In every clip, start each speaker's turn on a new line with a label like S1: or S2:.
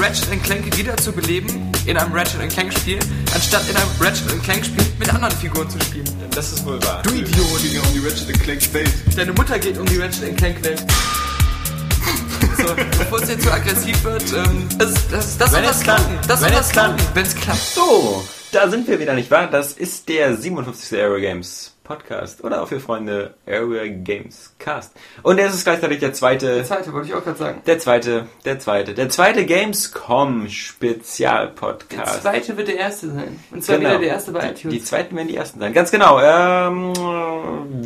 S1: Ratchet Clank wieder zu beleben in einem Ratchet Clank Spiel, anstatt in einem Ratchet Clank Spiel mit anderen Figuren zu spielen.
S2: Das ist wohl wahr.
S1: Du Idiot!
S3: ja um die Ratchet Clank Welt.
S1: Deine Mutter geht um die Ratchet Clank Welt. So, bevor es jetzt zu aggressiv wird, ähm, das, das, das
S2: Wenn
S1: soll
S2: klappt.
S1: klappen. Das soll
S2: Wenn
S1: was
S2: es klappt.
S1: klappen, wenn es klappt.
S4: So, da sind wir wieder, nicht wahr? Das ist der 57. Aero Games Podcast oder auch für Freunde Area Games Cast. Und er ist gleichzeitig der zweite,
S1: Der zweite wollte ich auch gerade sagen.
S4: der zweite, der zweite, der zweite Gamescom
S1: Der
S4: Spezialpodcast.
S1: zweite wird der erste sein. Und zwar
S4: Genau.
S1: wieder der erste bei
S4: Die,
S1: iTunes.
S4: die zweiten werden die ersten sein. Ganz genau. Ähm,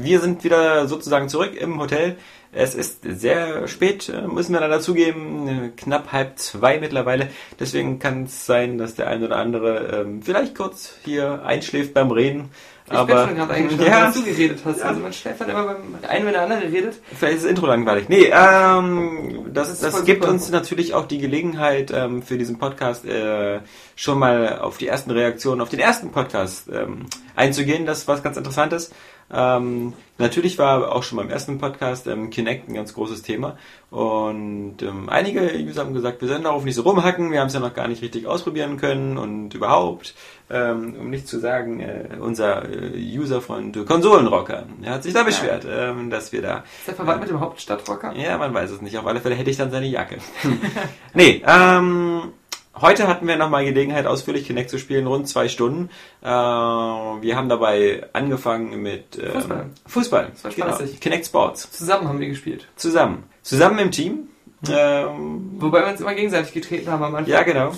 S4: wir sind wieder sozusagen zurück im Hotel. Es ist sehr spät, äh, müssen wir leider zugeben. Äh, Knapp halb zwei mittlerweile. Deswegen kann es sein, dass der ein oder andere ähm, vielleicht kurz hier einschläft beim Reden.
S1: Ich
S4: aber
S1: bin schon gerade eingeschlafen,
S4: ja,
S1: weil du geredet hast. Also man schläft dann immer beim einen, wenn der andere redet.
S4: Vielleicht ist das Intro langweilig. Nee, ähm, das, das,
S1: voll
S4: gibt
S1: super.
S4: uns natürlich auch die Gelegenheit, ähm, für diesen Podcast äh, schon mal auf die ersten Reaktionen, auf den ersten Podcast ähm, einzugehen. Das ist was ganz Interessantes. Ähm, natürlich war auch schon beim ersten Podcast ähm, Kinect ein ganz großes Thema. Und ähm, einige User haben gesagt, wir sollen darauf nicht so rumhacken, wir haben es ja noch gar nicht richtig ausprobieren können und überhaupt, ähm, um nicht zu sagen, äh, unser äh, Userfreund Konsolenrocker, er hat sich da beschwert, ähm, dass wir da
S1: Ist der verwandt mit dem Hauptstadtrocker?
S4: ja, man weiß es nicht. Auf alle Fälle hätte ich dann seine Jacke. nee, ähm, heute hatten wir nochmal Gelegenheit, ausführlich Kinect zu spielen, rund zwei Stunden. Äh, wir haben dabei angefangen mit ähm,
S1: Fußball.
S4: Fußball.
S1: Das war
S4: genau.
S1: spaßig.
S4: Kinect Sports.
S1: Zusammen haben wir gespielt.
S4: Zusammen. Zusammen im Team. Ähm,
S1: Wobei wir uns immer gegenseitig getreten haben am Anfang.
S4: ja, genau.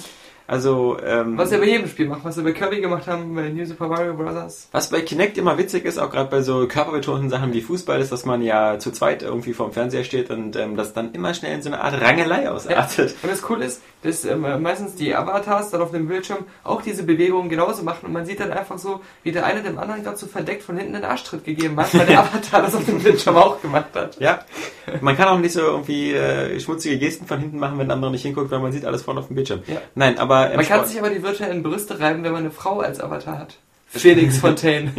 S4: Also, ähm,
S1: Was wir bei jedem Spiel machen, was wir bei Kirby gemacht haben, bei New Super Mario Bros.
S4: Was bei Kinect immer witzig ist, auch gerade bei so körperbetonten Sachen wie Fußball, ist, dass man ja zu zweit irgendwie vorm Fernseher steht und ähm, das dann immer schnell in so eine Art Rangelei ausartet.
S1: Und das Coole ist, dass ähm, meistens die Avatars dann auf dem Bildschirm auch diese Bewegungen genauso machen und man sieht dann einfach so, wie der eine dem anderen gerade so verdeckt von hinten einen Arschtritt gegeben hat, weil der Avatar das auf dem Bildschirm auch gemacht hat.
S4: Ja, man kann auch nicht so irgendwie äh, schmutzige Gesten von hinten machen, wenn der andere nicht hinguckt, weil man sieht alles vorne auf dem Bildschirm.
S1: Ja.
S4: Nein, aber
S1: Man kann
S4: Sport-
S1: sich aber die virtuellen Brüste reiben, wenn man eine Frau als Avatar hat. Felix Fontaine.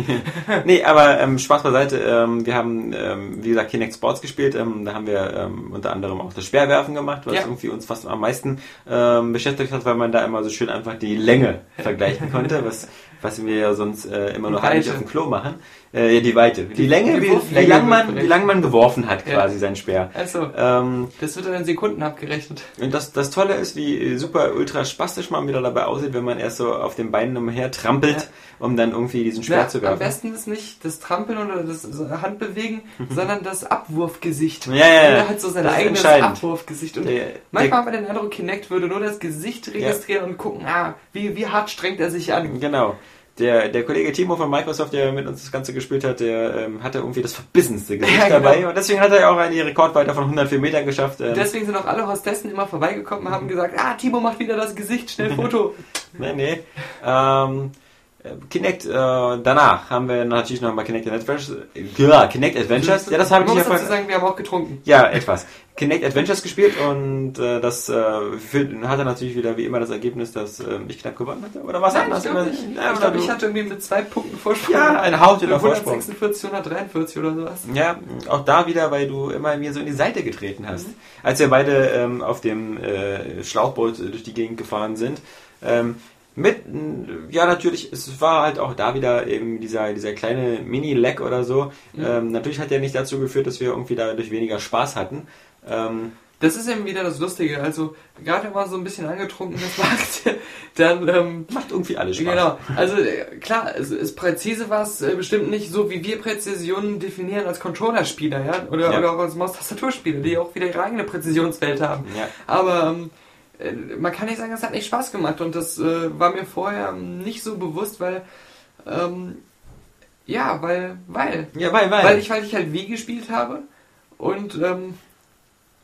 S4: nee, aber ähm, Spaß beiseite. Ähm, wir haben, ähm, wie gesagt, Kinect Sports gespielt. Ähm, da haben wir ähm, unter anderem auch das Speerwerfen gemacht, was
S1: Ja.
S4: irgendwie uns fast am meisten ähm, beschäftigt hat, weil man da immer so schön einfach die Länge vergleichen konnte, was, was wir ja sonst äh, immer noch eigentlich auf dem Klo machen. Äh, ja, die Weite. Die, Länge, wie, wie, lang man, wie lang man geworfen hat,
S1: Ja.
S4: quasi sein Speer.
S1: Also,
S4: Ähm,
S1: das wird dann in Sekunden abgerechnet.
S4: und das, das Tolle ist, wie super ultra spastisch man wieder dabei aussieht, wenn man erst so auf den Beinen umher trampelt, um dann irgendwie diesen Speer
S1: Ja,
S4: zu
S1: am
S4: werfen.
S1: besten ist nicht das Trampeln oder das Handbewegen, sondern das Abwurfgesicht.
S4: Ja, ja, ja.
S1: Hat so sein eigenes. Abwurfgesicht. Und
S4: Der-
S1: manchmal hat man den Eindruck, Kinect würde nur das Gesicht registrieren und gucken, ah, wie, wie hart strengt er sich an.
S4: Genau. Der, der Kollege Timo von Microsoft, der mit uns das Ganze gespielt hat, der ähm, hatte irgendwie das verbissenste Gesicht
S1: Ja, genau.
S4: dabei. Und deswegen hat er ja auch eine Rekordweite von 104 Metern geschafft. Ähm,
S1: Deswegen sind auch alle Hostessen immer vorbeigekommen und haben gesagt, ah, Timo macht wieder das Gesicht, schnell Foto.
S4: nee, nee. Ähm, äh, Kinect, äh, danach haben wir natürlich noch mal Kinect Adventures. Äh, ja, Kinect Adventures. Ja, das habe ich
S1: dazu
S4: vorhin.
S1: sagen, wir haben auch getrunken.
S4: Ja, etwas. Kinect Adventures gespielt und äh, das äh, hatte natürlich wieder wie immer das Ergebnis, dass äh, ich knapp gewonnen hatte. Oder was anderes?
S1: ich glaube nicht.
S4: Ja,
S1: ich, glaub, ich hatte irgendwie mit zwei Punkten Vorsprung.
S4: Ja, eine Haut über Vorsprung.
S1: 146, 143 oder sowas.
S4: Ja, auch da wieder, weil du immer mir so in die Seite getreten hast.
S1: Mhm.
S4: Als wir beide ähm, auf dem äh, Schlauchboot durch die Gegend gefahren sind. Ähm, mit, ja natürlich, es war halt auch da wieder eben dieser, dieser kleine Mini-Lag oder so.
S1: Mhm.
S4: Ähm, natürlich hat der nicht dazu geführt, dass wir irgendwie dadurch weniger Spaß hatten. Ähm,
S1: das ist eben wieder das Lustige. Also, gerade wenn man so ein bisschen angetrunken das macht, dann, ähm,
S4: Macht irgendwie alles Spaß.
S1: Genau, also äh, klar, es ist präzise was äh, bestimmt nicht so, wie wir Präzision definieren als Controller-Spieler, ja, oder,
S4: Ja.
S1: oder auch als Maustastaturspieler, die auch wieder ihre eigene Präzisionswelt haben.
S4: Ja.
S1: Aber ähm, äh, man kann nicht sagen, es hat nicht Spaß gemacht und das äh, war mir vorher nicht so bewusst, weil ähm, ja, weil, weil,
S4: Ja, weil, weil.
S1: weil ich, weil ich halt Wii gespielt habe und ähm,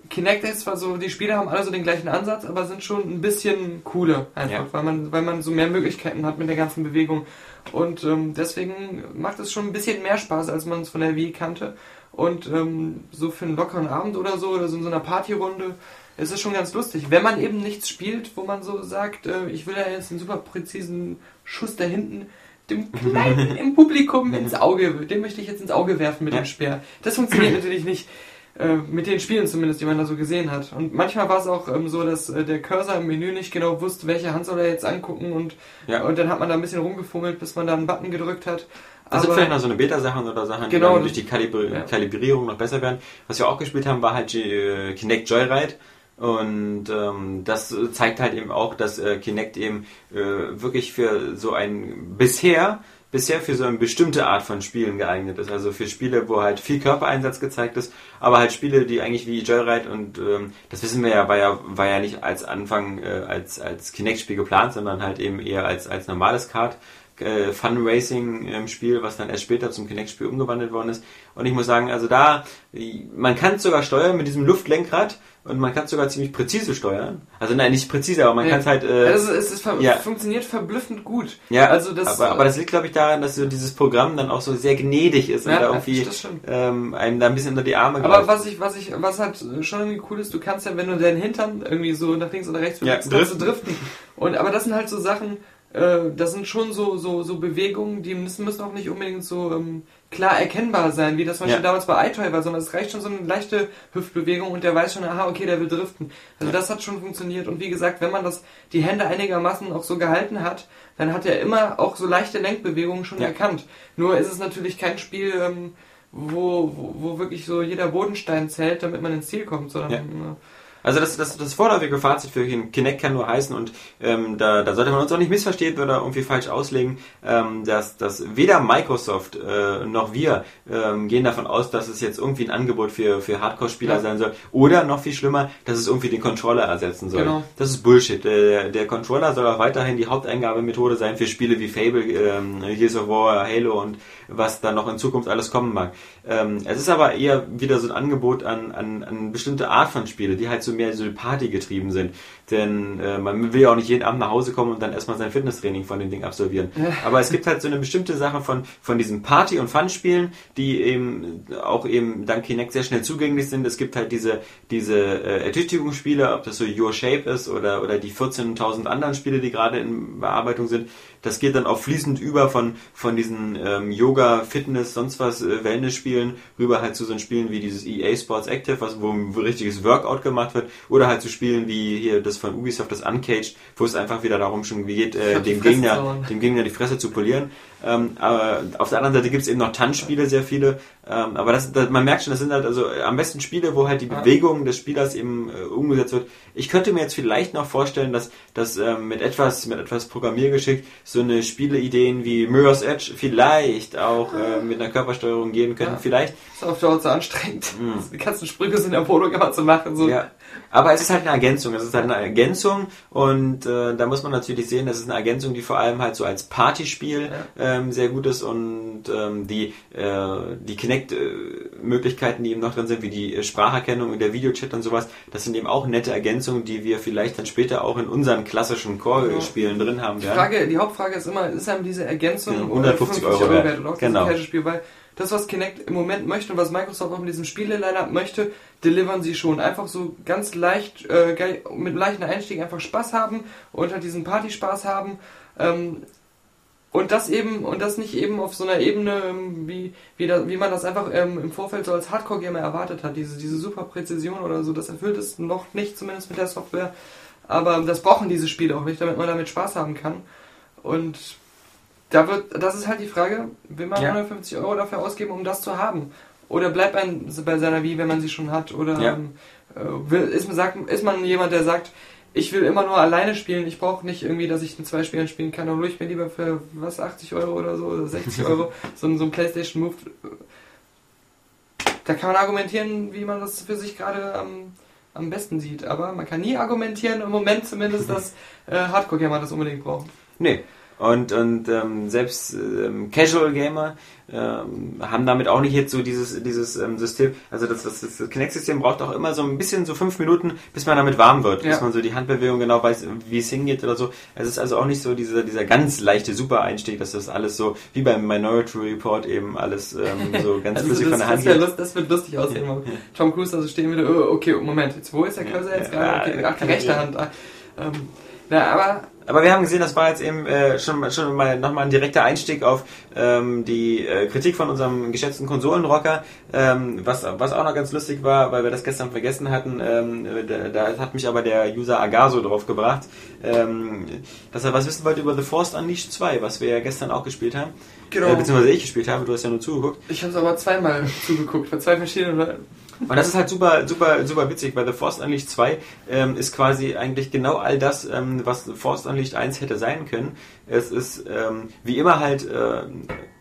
S1: Kinect ist zwar so, die Spiele haben alle so den gleichen Ansatz, aber sind schon ein bisschen cooler einfach,
S4: Ja.
S1: weil man, weil man so mehr Möglichkeiten hat mit der ganzen Bewegung. Und ähm, deswegen macht es schon ein bisschen mehr Spaß, als man es von der Wii kannte. Und ähm, so für einen lockeren Abend oder so, oder so in so einer Partyrunde, ist es schon ganz lustig. Wenn man eben nichts spielt, wo man so sagt, äh, ich will ja jetzt einen super präzisen Schuss da hinten dem Kleinen im Publikum ins Auge, den möchte ich jetzt ins Auge werfen mit dem Speer. Das funktioniert natürlich nicht. Äh, mit den Spielen zumindest, die man da so gesehen hat. Und manchmal war es auch ähm, so, dass äh, der Cursor im Menü nicht genau wusste, welche Hand soll er jetzt angucken und,
S4: Ja.
S1: und dann hat man da ein bisschen rumgefummelt, bis man da einen Button gedrückt hat.
S4: Das sind vielleicht noch so eine Beta-Sachen oder Sachen, die
S1: Genau, das-
S4: durch die Kalibri
S1: ja.
S4: Kalibrierung noch besser werden. Was wir auch gespielt haben, war halt äh, Kinect Joyride. Und ähm, das zeigt halt eben auch, dass äh, Kinect eben äh, wirklich für so ein bisher bisher für so eine bestimmte Art von Spielen geeignet ist. Also für Spiele, wo halt viel Körpereinsatz gezeigt ist, aber halt Spiele, die eigentlich wie Joyride und ähm, das wissen wir ja, war ja, war ja nicht als Anfang äh, als, als Kinect-Spiel geplant, sondern halt eben eher als, als normales Kart. Äh, Fun Racing im Spiel, was dann erst später zum Kinect-Spiel umgewandelt worden ist. Und ich muss sagen, also da, man kann es sogar steuern mit diesem Luftlenkrad und man kann es sogar ziemlich präzise steuern. Also nein, nicht präzise, aber man
S1: Ja.
S4: kann es halt. Äh,
S1: also es, ver
S4: ja.
S1: funktioniert verblüffend gut.
S4: ja,
S1: also das,
S4: aber, aber das liegt, glaube ich, daran, dass so dieses Programm dann auch so sehr gnädig ist
S1: Ja,
S4: und da
S1: ja,
S4: irgendwie ähm, einem da ein bisschen unter die Arme
S1: Aber was ich, was ich, was halt schon irgendwie cool ist, du kannst ja, wenn du deinen Hintern irgendwie so nach links oder rechts
S4: Ja,
S1: bewegst, kannst du driften. Und aber das sind halt so Sachen, äh, das sind schon so, so, so Bewegungen, die müssen, müssen auch nicht unbedingt so ähm, klar erkennbar sein, wie das zum Beispiel
S4: Ja.
S1: damals bei iToy war, sondern es reicht schon so eine leichte Hüftbewegung und der weiß schon, aha, okay, der will driften. Also das hat schon funktioniert. Und wie gesagt, wenn man das, die Hände einigermaßen auch so gehalten hat, dann hat er immer auch so leichte Lenkbewegungen schon
S4: Ja.
S1: erkannt. Nur ist es natürlich kein Spiel, ähm, wo, wo, wo wirklich so jeder Bodenstein zählt, damit man ins Ziel kommt, sondern
S4: Ja. Also das, das, das vorläufige Fazit für Kinect kann nur heißen und ähm, da, da sollte man uns auch nicht missverstehen oder irgendwie falsch auslegen, ähm, dass, dass weder Microsoft äh, noch wir ähm, gehen davon aus, dass es jetzt irgendwie ein Angebot für, für Hardcore-Spieler
S1: Ja.
S4: sein soll oder noch viel schlimmer, dass es irgendwie den Controller ersetzen soll.
S1: Genau.
S4: Das ist Bullshit. Der, der Controller soll auch weiterhin die Haupteingabemethode sein für Spiele wie Fable, ähm, Gears of War, Halo und was da noch in Zukunft alles kommen mag. Ähm, es ist aber eher wieder so ein Angebot an, an, an bestimmte Art von Spiele, die halt so mehr so Party getrieben sind. Denn äh, man will ja auch nicht jeden Abend nach Hause kommen und dann erstmal sein Fitnesstraining von dem Ding absolvieren. Aber es gibt halt so eine bestimmte Sache von, von diesen Party- und Fun-Spielen, die eben auch eben dank Kinect sehr schnell zugänglich sind. Es gibt halt diese, diese äh, Ertüchtigungsspiele, ob das so Your Shape ist oder, oder die 14.000 anderen Spiele, die gerade in Bearbeitung sind. Das geht dann auch fließend über von, von diesen ähm, Yoga, Fitness, sonst was, äh, Wellness-Spielen rüber halt zu so Spielen wie dieses EA Sports Active, was, wo ein richtiges Workout gemacht wird, oder halt zu Spielen wie hier das von Ubisoft, das Uncaged, wo es einfach wieder darum schon geht, äh, dem, Gegner, dem Gegner die Fresse zu polieren. Ähm, aber auf der anderen Seite gibt es eben noch Tanzspiele, sehr viele. Ähm, aber das, das, man merkt schon, das sind halt also am besten Spiele, wo halt die
S1: Ja.
S4: Bewegung des Spielers eben äh, umgesetzt wird. Ich könnte mir jetzt vielleicht noch vorstellen, dass, dass ähm, mit etwas mit etwas Programmiergeschick so eine Spieleideen wie Mirror's Edge vielleicht auch äh, mit einer Körpersteuerung gehen könnten.
S1: Ja.
S4: Vielleicht
S1: ist auf Dauer zu anstrengend. Die ganzen Sprünge sind der Polo immer zu machen. So.
S4: Mhm. Ja. Aber es ist halt eine Ergänzung. Es ist halt eine Ergänzung und äh, da muss man natürlich sehen, das ist eine Ergänzung, die vor allem halt so als Partyspiel ähm, sehr gut ist und ähm, die, äh, die Kinect-Möglichkeiten, die eben noch drin sind, wie die äh, Spracherkennung und der Videochat und sowas, das sind eben auch nette Ergänzungen, die wir vielleicht dann später auch in unseren klassischen Core-Spielen drin haben
S1: Die,
S4: werden.
S1: Frage, die Hauptfrage ist immer, ist einem diese Ergänzung
S4: Ja,
S1: oder
S4: 150 Euro wert.
S1: oder auch
S4: Genau.
S1: dieses Casual-Spiel, weil das, was Kinect im Moment möchte und was Microsoft auch mit diesem Spiele-Line-Up möchte, delivern sie schon. Einfach so ganz leicht, äh, mit leichten Einstieg einfach Spaß haben und halt diesen Partyspaß haben. Ähm, und das eben, und das nicht eben auf so einer Ebene, ähm, wie, wie, da, wie man das einfach ähm, im Vorfeld so als Hardcore-Gamer erwartet hat. Diese, diese super Präzision oder so, das erfüllt es noch nicht, zumindest mit der Software. Aber das brauchen diese Spiele auch nicht, damit man damit Spaß haben kann. Und da wird, das ist halt die Frage, will man
S4: Ja.
S1: 150 Euro dafür ausgeben, um das zu haben? Oder bleibt man bei seiner Wii, wenn man sie schon hat? Oder
S4: Ja.
S1: ähm, äh, will, ist, man, sagt, ist man jemand, der sagt, ich will immer nur alleine spielen, ich brauche nicht irgendwie, dass ich in zwei Spielen spielen kann, dann hole ich mir lieber für was, 80 Euro oder so, oder 60 Euro, so, ein- so ein Playstation Move. Da kann man argumentieren, wie man das für sich gerade am, am besten sieht, aber man kann nie argumentieren, im Moment zumindest, dass äh, Hardcore-Gamer das unbedingt brauchen.
S4: Nee. Und, und ähm, selbst ähm, Casual Gamer ähm, haben damit auch nicht jetzt so dieses, dieses ähm, System. Also das, das, das Kinect-System braucht auch immer so ein bisschen, so fünf Minuten, bis man damit warm wird, bis
S1: Ja.
S4: man so die Handbewegung genau weiß, wie es hingeht oder so. Es ist also auch nicht so dieser, dieser ganz leichte Super-Einstieg, dass das alles so, wie beim Minority Report eben alles ähm, so ganz
S1: Also
S4: flüssig
S1: das,
S4: von der Hand
S1: das,
S4: geht.
S1: lust, das wird lustig aussehen. wenn Tom Cruise also stehen würde, oh, okay, Moment, jetzt, wo ist der Cursor jetzt
S4: Ja,
S1: gerade? Okay,
S4: ja,
S1: ach, die rechte Hand. ah, Ähm, na, aber
S4: Aber wir haben gesehen, das war jetzt eben äh, schon, schon mal nochmal ein direkter Einstieg auf ähm, die äh, Kritik von unserem geschätzten Konsolenrocker, ähm, was, was auch noch ganz lustig war, weil wir das gestern vergessen hatten, ähm, da, da hat mich aber der User Agaso drauf gebracht, ähm, dass er was wissen wollte über The Force Unleashed 2, was wir ja gestern auch gespielt haben.
S1: Genau.
S4: Äh, beziehungsweise ich gespielt habe, du hast ja nur zugeguckt.
S1: ich habe es aber zweimal zugeguckt, von zwei verschiedenen Leuten.
S4: Und das ist halt super, super, super witzig, weil The Force Unleashed 2 ähm, ist quasi eigentlich genau all das, ähm, was Force Unleashed 1 hätte sein können. Es ist ähm, wie immer halt äh,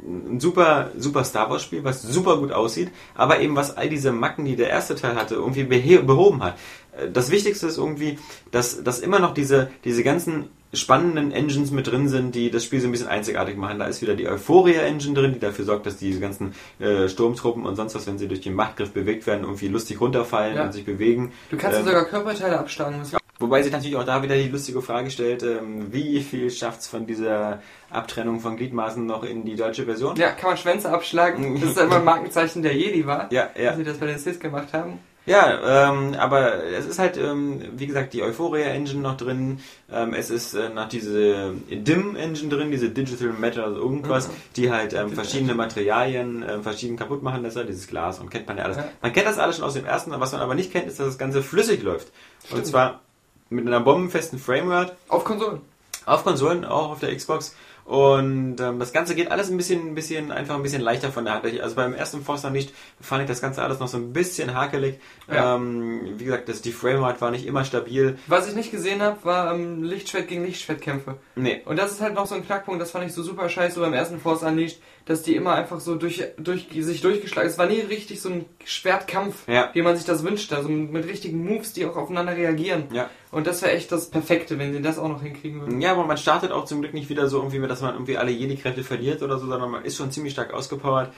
S4: ein super, super Star Wars Spiel, was super gut aussieht, aber eben was all diese Macken, die der erste Teil hatte, irgendwie behoben hat. Äh, Das Wichtigste ist irgendwie, dass, dass immer noch diese, diese ganzen spannenden Engines mit drin sind, die das Spiel so ein bisschen einzigartig machen. Da ist wieder die Euphoria-Engine drin, die dafür sorgt, dass diese ganzen äh, Sturmtruppen und sonst was, wenn sie durch den Machtgriff bewegt werden, irgendwie lustig runterfallen
S1: Ja.
S4: und sich bewegen.
S1: Du kannst
S4: Ähm,
S1: sogar Körperteile abschlagen.
S4: Wobei sich natürlich auch da wieder die lustige Frage stellt, ähm, wie viel schafft's von dieser Abtrennung von Gliedmaßen noch in die deutsche Version?
S1: ja, kann man Schwänze abschlagen. Das ist immer ein Markenzeichen der Jedi war.
S4: Ja, ja.
S1: Dass sie das bei den Sith gemacht haben.
S4: Ja, ähm, aber es ist halt, ähm, wie gesagt, die Euphoria-Engine noch drin. Ähm, es ist äh, noch diese DIM-Engine drin, diese Digital Matter also irgendwas,
S1: Mhm.
S4: die halt ähm, verschiedene Materialien ähm, verschieden kaputt machen lässt. Dieses Glas und kennt man ja alles.
S1: Ja.
S4: Man kennt das alles schon aus dem ersten, was man aber nicht kennt, ist, dass das Ganze flüssig läuft. Und zwar mit einer bombenfesten Framerate
S1: Auf Konsolen.
S4: auf Konsolen, auch auf der Xbox. Und ähm, das Ganze geht alles ein bisschen, ein bisschen, einfach ein bisschen leichter von der Hand. Also beim ersten Forster nicht fand ich das Ganze alles noch so ein bisschen hakelig.
S1: Ja.
S4: Ähm, wie gesagt, das, die Framerate war nicht immer stabil.
S1: Was ich nicht gesehen habe, war ähm, Lichtschwert gegen Lichtschwertkämpfe.
S4: Nee.
S1: Und das ist halt noch so ein Knackpunkt, das fand ich so super scheiße beim ersten Force Unleashed, dass die immer einfach so durch, durch sich durchgeschlagen Es war nie richtig so ein Schwertkampf,
S4: Ja.
S1: wie man sich das wünscht, also mit richtigen Moves, die auch aufeinander reagieren.
S4: Ja.
S1: Und das wäre echt das Perfekte, wenn sie das auch noch hinkriegen würden.
S4: Ja, aber man startet auch zum Glück nicht wieder so irgendwie, dass man irgendwie alle Jedi-Kräfte verliert oder so, sondern man ist schon ziemlich stark ausgepowert.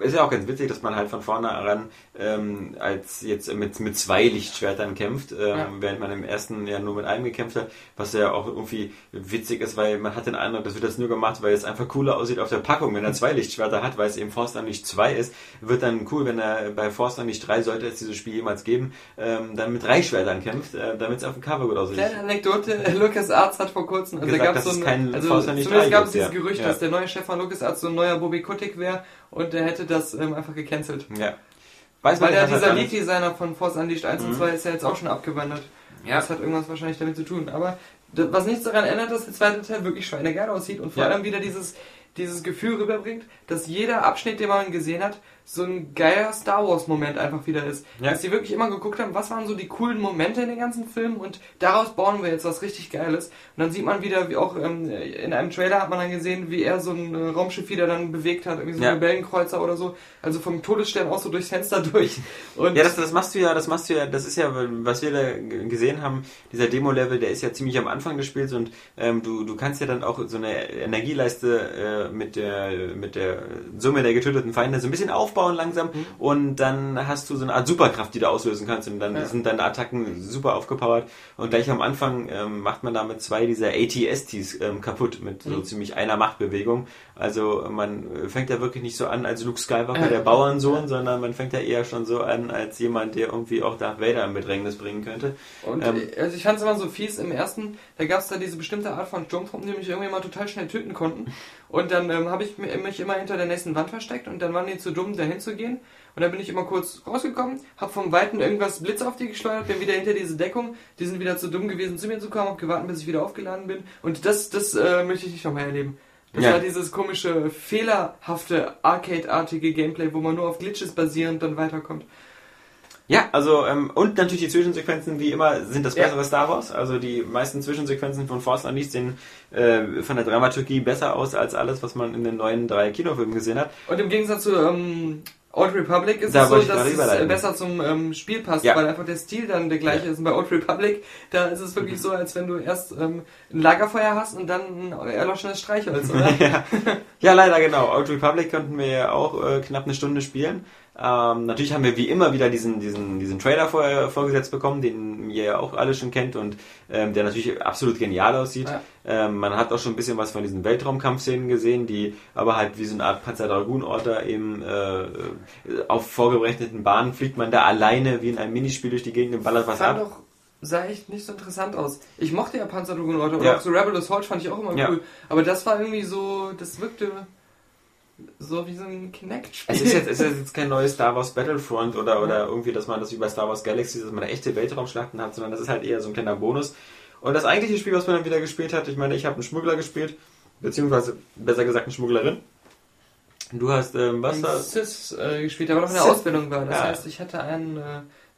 S4: Ist ja auch ganz witzig, dass man halt von vornherein ähm, als jetzt mit, mit zwei Lichtschwertern kämpft, ähm,
S1: Ja.
S4: während man im ersten ja nur mit einem gekämpft hat, was ja auch irgendwie witzig ist, weil man hat den Eindruck, das wird das nur gemacht, weil es einfach cooler aussieht auf der Packung, wenn er zwei Lichtschwerter hat, weil es eben Force nicht zwei ist, wird dann cool, wenn er bei Force nicht drei, sollte es dieses Spiel jemals geben, ähm, dann mit drei Schwertern kämpft, äh, damit es auf dem Cover gut aussieht.
S1: Kleine Anekdote, Lucas Arts hat vor kurzem, also
S4: Gesagt,
S1: da gab es so ein,
S4: kein
S1: also
S4: Forster
S1: zumindest gab es dieses
S4: ja.
S1: Gerücht,
S4: Ja.
S1: dass der neue Chef von Lucas Arts so ein neuer Bobby Kotick wäre und der hätte das ähm, einfach gecancelt.
S4: Ja. Weiß
S1: Weil
S4: man
S1: ja dieser Lead-Designer von Force Unleashed 1 und 2 ist ja jetzt auch schon abgewandert.
S4: Ja.
S1: Das hat irgendwas wahrscheinlich damit zu tun. Aber was nichts daran ändert, dass der zweite Teil wirklich schweinegeil aussieht und vor
S4: Ja.
S1: allem wieder dieses, dieses Gefühl rüberbringt, dass jeder Abschnitt, den man gesehen hat, so ein geiler Star Wars-Moment einfach wieder ist.
S4: Ja.
S1: Dass die wirklich immer geguckt haben, was waren so die coolen Momente in den ganzen Filmen und daraus bauen wir jetzt was richtig Geiles. Und dann sieht man wieder, wie auch ähm, in einem Trailer hat man dann gesehen, wie er so ein äh, Raumschiff wieder dann bewegt hat, irgendwie so ein
S4: Ja.
S1: Rebellenkreuzer oder so. Also vom Todesstern auch so durchs Fenster durch. Und
S4: Ja, das, das machst du ja, das machst du ja, das ist ja, was wir da gesehen haben, dieser Demo-Level, der ist ja ziemlich am Anfang des Spiels und ähm, du, du kannst ja dann auch so eine Energieleiste äh, mit der mit der Summe der getöteten Feinde so ein bisschen aufbauen langsam. Und dann hast du so eine Art Superkraft, die du auslösen kannst. Und dann
S1: Ja.
S4: sind deine Attacken super aufgepowert. Und gleich am Anfang ähm, macht man damit zwei dieser ATSTs ähm, kaputt mit so ziemlich einer Machtbewegung. Also man fängt ja wirklich nicht so an als Luke Skywalker, der Bauernsohn, sondern man fängt ja eher schon so an als jemand, der irgendwie auch Darth Vader in Bedrängnis bringen könnte.
S1: Und
S4: Ähm,
S1: äh, also ich fand es immer so fies im ersten, da gab es da diese bestimmte Art von Sturmtruppen, die mich irgendwie mal total schnell töten konnten. Und dann ähm, habe ich mi- mich immer hinter der nächsten Wand versteckt und dann waren die zu dumm, dahin zu gehen. Und dann bin ich immer kurz rausgekommen, habe vom Weiten irgendwas Blitz auf die geschleudert, bin wieder hinter diese Deckung. Die sind wieder zu dumm gewesen, zu mir zu kommen, habe gewartet, bis ich wieder aufgeladen bin. Und das, das äh, möchte ich nicht nochmal erleben. Das
S4: Ja.
S1: war dieses komische, fehlerhafte, Arcade-artige Gameplay, wo man nur auf Glitches basierend dann weiterkommt.
S4: Ja, also ähm, und natürlich die Zwischensequenzen, wie immer, sind das
S1: Ja.
S4: bessere Star Wars. Also die meisten Zwischensequenzen von Force Unleashed sehen äh, von der Dramaturgie besser aus als alles, was man in den neuen drei Kinofilmen gesehen hat.
S1: Und im Gegensatz zu ähm, Old Republic ist
S4: Da
S1: es so, dass es äh, besser zum ähm, Spiel passt,
S4: Ja.
S1: weil einfach der Stil dann der gleiche ist. Und bei Old Republic, da ist es wirklich so, als wenn du erst ähm, ein Lagerfeuer hast und dann ein erloschenes Streichholz, oder?
S4: ja. ja, leider genau. Old Republic konnten wir ja auch äh, knapp eine Stunde spielen. Ähm, natürlich haben wir wie immer wieder diesen, diesen, diesen Trailer vor, vorgesetzt bekommen, den ihr ja auch alle schon kennt und ähm, der natürlich absolut genial aussieht.
S1: Ja.
S4: Ähm, man hat auch schon ein bisschen was von diesen Weltraumkampfszenen gesehen, die aber halt wie so eine Art Panzer-Dragoon-Orter eben äh, auf vorgerechneten Bahnen fliegt man da alleine wie in einem Minispiel durch die Gegend und ballert was
S1: fand
S4: ab.
S1: doch, sah echt nicht so interessant aus. Ich mochte ja Panzer Dragoon Order oder
S4: Ja.
S1: auch so Rebellious Horde fand ich auch immer
S4: Ja.
S1: cool. Aber das war irgendwie so, das wirkte so wie so ein Kinect-Spiel.
S4: Es ist jetzt, es ist jetzt kein neues Star Wars Battlefront oder, oder irgendwie, dass man das wie bei Star Wars Galaxy, dass man echte Weltraumschlachten hat, sondern das ist halt eher so ein kleiner Bonus. Und das eigentliche Spiel, was man dann wieder gespielt hat, ich meine, ich habe einen Schmuggler gespielt, beziehungsweise besser gesagt eine Schmugglerin. Du hast, ähm, was da?
S1: Sys äh, gespielt, aber noch in der. Ausbildung war. Das
S4: Ja.
S1: heißt, ich hatte ein, äh,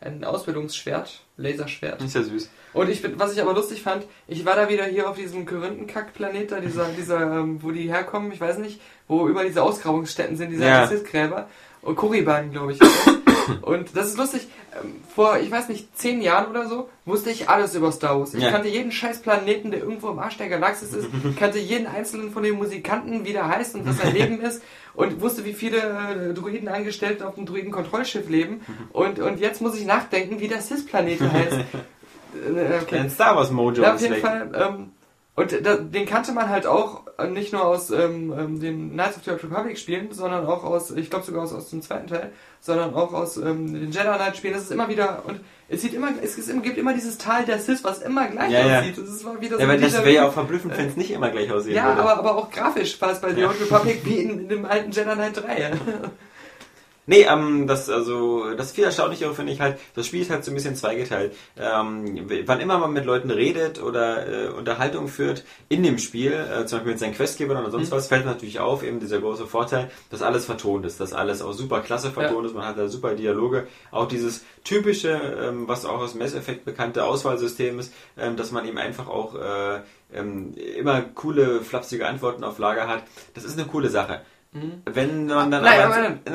S1: ein Ausbildungsschwert, Laserschwert.
S4: Ist ja süß.
S1: Und ich, bin- was ich aber lustig fand, ich war da wieder hier auf diesem Korinthenkack-Planet, da dieser, dieser, ähm, wo die herkommen, ich weiß nicht, wo über diese Ausgrabungsstätten sind, diese
S4: Ja.
S1: Sith-Gräber. Und Kuriban, glaube ich. und das ist lustig, ähm, vor, ich weiß nicht, zehn Jahren oder so, wusste ich alles über Star Wars. Ich
S4: Ja.
S1: kannte jeden scheiß Planeten, der irgendwo im Arsch der Galaxis ist, kannte jeden einzelnen von den Musikanten, wie der heißt und was sein Leben ist und wusste, wie viele äh, Druidenangestellte auf dem Druidenkontrollschiff leben. Und, und jetzt muss ich nachdenken, wie der Cis-Planet heißt. Äh, okay.
S4: Ein Star Wars Mojo
S1: Ja, auf jeden. Fall. Ähm, und da, den kannte man halt auch äh, nicht nur aus ähm, ähm, den Knights of the Old Republic Spielen, sondern auch aus, ich glaube sogar aus, aus dem zweiten Teil, sondern auch aus ähm, den Jedi Knight Spielen. Das ist immer wieder und es sieht immer, es ist, gibt immer dieses Tal der Sith, was immer gleich
S4: Ja, ja.
S1: aussieht. Das ist mal wieder
S4: Ja, weil das wäre ja auch verblüffend, wenn es nicht immer gleich aussehen
S1: ja,
S4: würde.
S1: aber, aber auch grafisch war es bei The Old Republic wie in, in dem alten Jedi Knight 3.
S4: Nee, ähm, das, also, das viel Erstaunlichere finde ich halt, das Spiel ist halt so ein bisschen zweigeteilt. Ähm, wann immer man mit Leuten redet oder äh, Unterhaltung führt in dem Spiel, äh, zum Beispiel mit seinen Questgebern oder sonst was, fällt natürlich auf, eben dieser große Vorteil, dass alles vertont ist, dass alles auch super klasse vertont ist, man hat da super Dialoge, auch dieses typische, ähm, was auch aus Mass Effect bekannte Auswahlsystem ist, ähm, dass man eben einfach auch äh, ähm, immer coole, flapsige Antworten auf Lager hat. Das ist eine coole Sache. Wenn man dann
S1: Nein,
S4: aber...
S1: nein,
S4: Nein,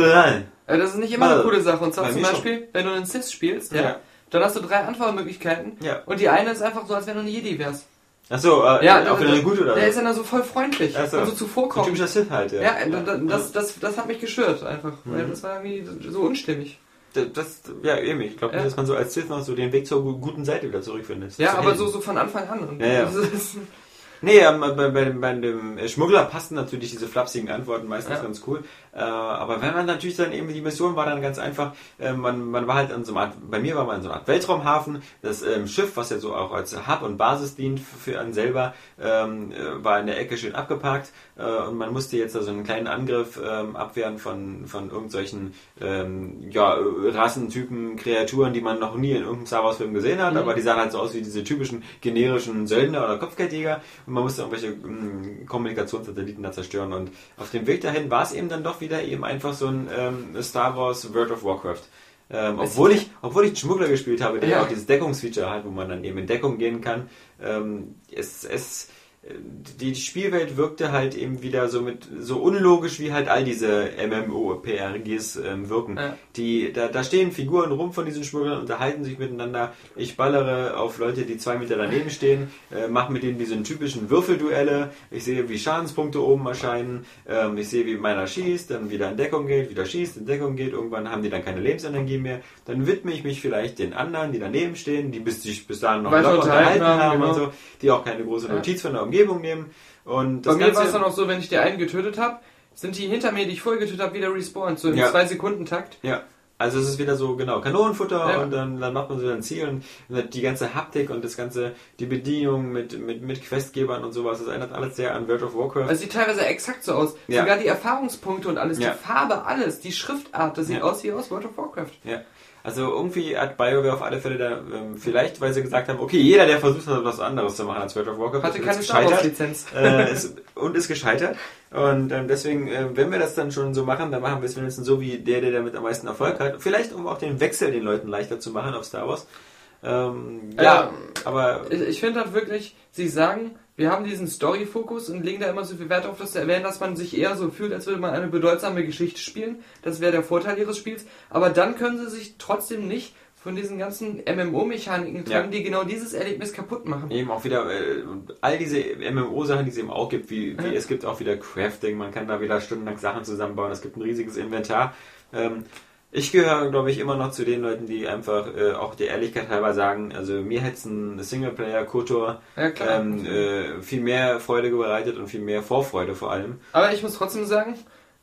S4: nein, nein.
S1: Äh, Das ist nicht immer eine coole Sache. Und zwar zum
S4: mir schon.
S1: Beispiel, wenn du einen Sith spielst, ja,
S4: Ja.
S1: dann hast du drei Antwortmöglichkeiten.
S4: Ja.
S1: Und die eine ist einfach so, als wenn du ein Jedi wärst.
S4: Achso, äh,
S1: Ja,
S4: auch wieder eine gute oder
S1: Der ist dann so voll freundlich
S4: Ach so.
S1: und so zuvorkommend.
S4: typischer Sith halt, ja.
S1: ja, äh, da- das, das, das hat mich gestört einfach. Weil
S4: Mhm.
S1: das war irgendwie so unstimmig.
S4: Das, das, ja, eben. Ich glaube
S1: Ja.
S4: nicht, dass man so als Sith noch so den Weg zur gu- guten Seite wieder zurückfindet.
S1: Ja, aber so, so von Anfang an. Und
S4: Ja, ja.
S1: das ist-
S4: Nee, ähm, bei, bei, dem- bei dem Schmuggler passten natürlich diese flapsigen Antworten meistens
S1: Ja.
S4: ganz cool. Äh, aber wenn man natürlich dann eben, die Mission war dann ganz einfach, äh, man, man war halt an so einer Art, bei mir war man in so einer Art Weltraumhafen, das ähm, Schiff, was ja so auch als Hub und Basis dient für, einen selber, ähm, äh, war in der Ecke schön abgeparkt. Äh, und man musste jetzt da so einen kleinen Angriff ähm, abwehren von, von irgendwelchen ähm, ja, Rassentypen, Kreaturen, die man noch nie in irgendeinem Star Wars Film gesehen hat,
S1: Mhm.
S4: aber die sahen halt so aus wie diese typischen generischen Söldner oder Kopfgeldjäger. Und man musste irgendwelche mh, Kommunikationssatelliten da zerstören. Und auf dem Weg dahin war es eben dann doch wieder eben einfach so ein ähm, Star Wars World of Warcraft. Ähm, obwohl ich, obwohl ich Schmuggler gespielt habe, der
S1: Ja.
S4: auch dieses Deckungsfeature hat, wo man dann eben in Deckung gehen kann, ähm, es, es, die Spielwelt wirkte halt eben wieder so mit so unlogisch wie halt all diese MMORPGs ähm, wirken.
S1: Ja.
S4: Die, da, da stehen Figuren rum von diesen Schmugglern, unterhalten sich miteinander. Ich ballere auf Leute, die zwei Meter daneben stehen, äh, mache mit denen diese typischen Würfelduelle. Ich sehe, wie Schadenspunkte oben erscheinen. Ähm, ich sehe, wie meiner schießt, dann wieder in Deckung geht, wieder schießt, in Deckung geht. Irgendwann haben die dann keine Lebensenergie mehr. Dann widme ich mich vielleicht den anderen, die daneben stehen, die bis, sich bis dahin noch
S1: unterhalten
S4: unterhalten
S1: haben,
S4: haben und
S1: genau.
S4: so, die auch keine große
S1: Ja.
S4: Notiz von der Umgebung nehmen. Und
S1: Bei
S4: das
S1: mir war es dann auch so, wenn ich die einen getötet habe, sind die hinter mir, die ich vorher getötet habe, wieder respawned. So im
S4: Ja.
S1: 2-Sekunden-Takt.
S4: Ja. Also es ist wieder so, genau, Kanonenfutter
S1: Ja.
S4: und dann, dann macht man so ein Ziel und die ganze Haptik und das ganze, die Bedienung mit, mit, mit Questgebern und sowas, das erinnert alles sehr an World of Warcraft.
S1: Es sieht teilweise exakt so aus.
S4: Ja.
S1: Sogar die Erfahrungspunkte und alles,
S4: Ja.
S1: die Farbe, alles, die Schriftart, das sieht aus wie aus World of Warcraft.
S4: Ja. Also irgendwie hat BioWare auf alle Fälle da, ähm, vielleicht, weil sie gesagt haben, okay, jeder, der versucht hat, was anderes zu machen als World of Warcraft,
S1: Hatte keine Star
S4: gescheitert.
S1: Wars-Lizenz.
S4: äh, und ist gescheitert. Und ähm, deswegen, äh, wenn wir das dann schon so machen, dann machen wir es wenigstens so wie der, der damit am meisten Erfolg hat. Vielleicht, um auch den Wechsel den Leuten leichter zu machen auf Star Wars. Ähm, ja,
S1: Ähm,
S4: aber
S1: Ich, ich finde halt wirklich, sie sagen, wir haben diesen Story-Fokus und legen da immer so viel Wert auf, das zu erwähnen, dass man sich eher so fühlt, als würde man eine bedeutsame Geschichte spielen. Das wäre der Vorteil ihres Spiels. Aber dann können sie sich trotzdem nicht von diesen ganzen MMO-Mechaniken trennen,
S4: Ja.
S1: die genau dieses Erlebnis kaputt machen.
S4: eben auch wieder äh, all diese MMO-Sachen, die es eben auch gibt, wie, wie
S1: Ja.
S4: es gibt auch wieder Crafting, man kann da wieder stundenlang Sachen zusammenbauen, es gibt ein riesiges Inventar. Ähm, ich gehöre, glaube ich, immer noch zu den Leuten, die einfach äh, auch der Ehrlichkeit halber sagen, also mir hätte es ein Singleplayer-Kotor
S1: Ja,
S4: ähm, äh, viel mehr Freude bereitet und viel mehr Vorfreude vor allem.
S1: Aber ich muss trotzdem sagen,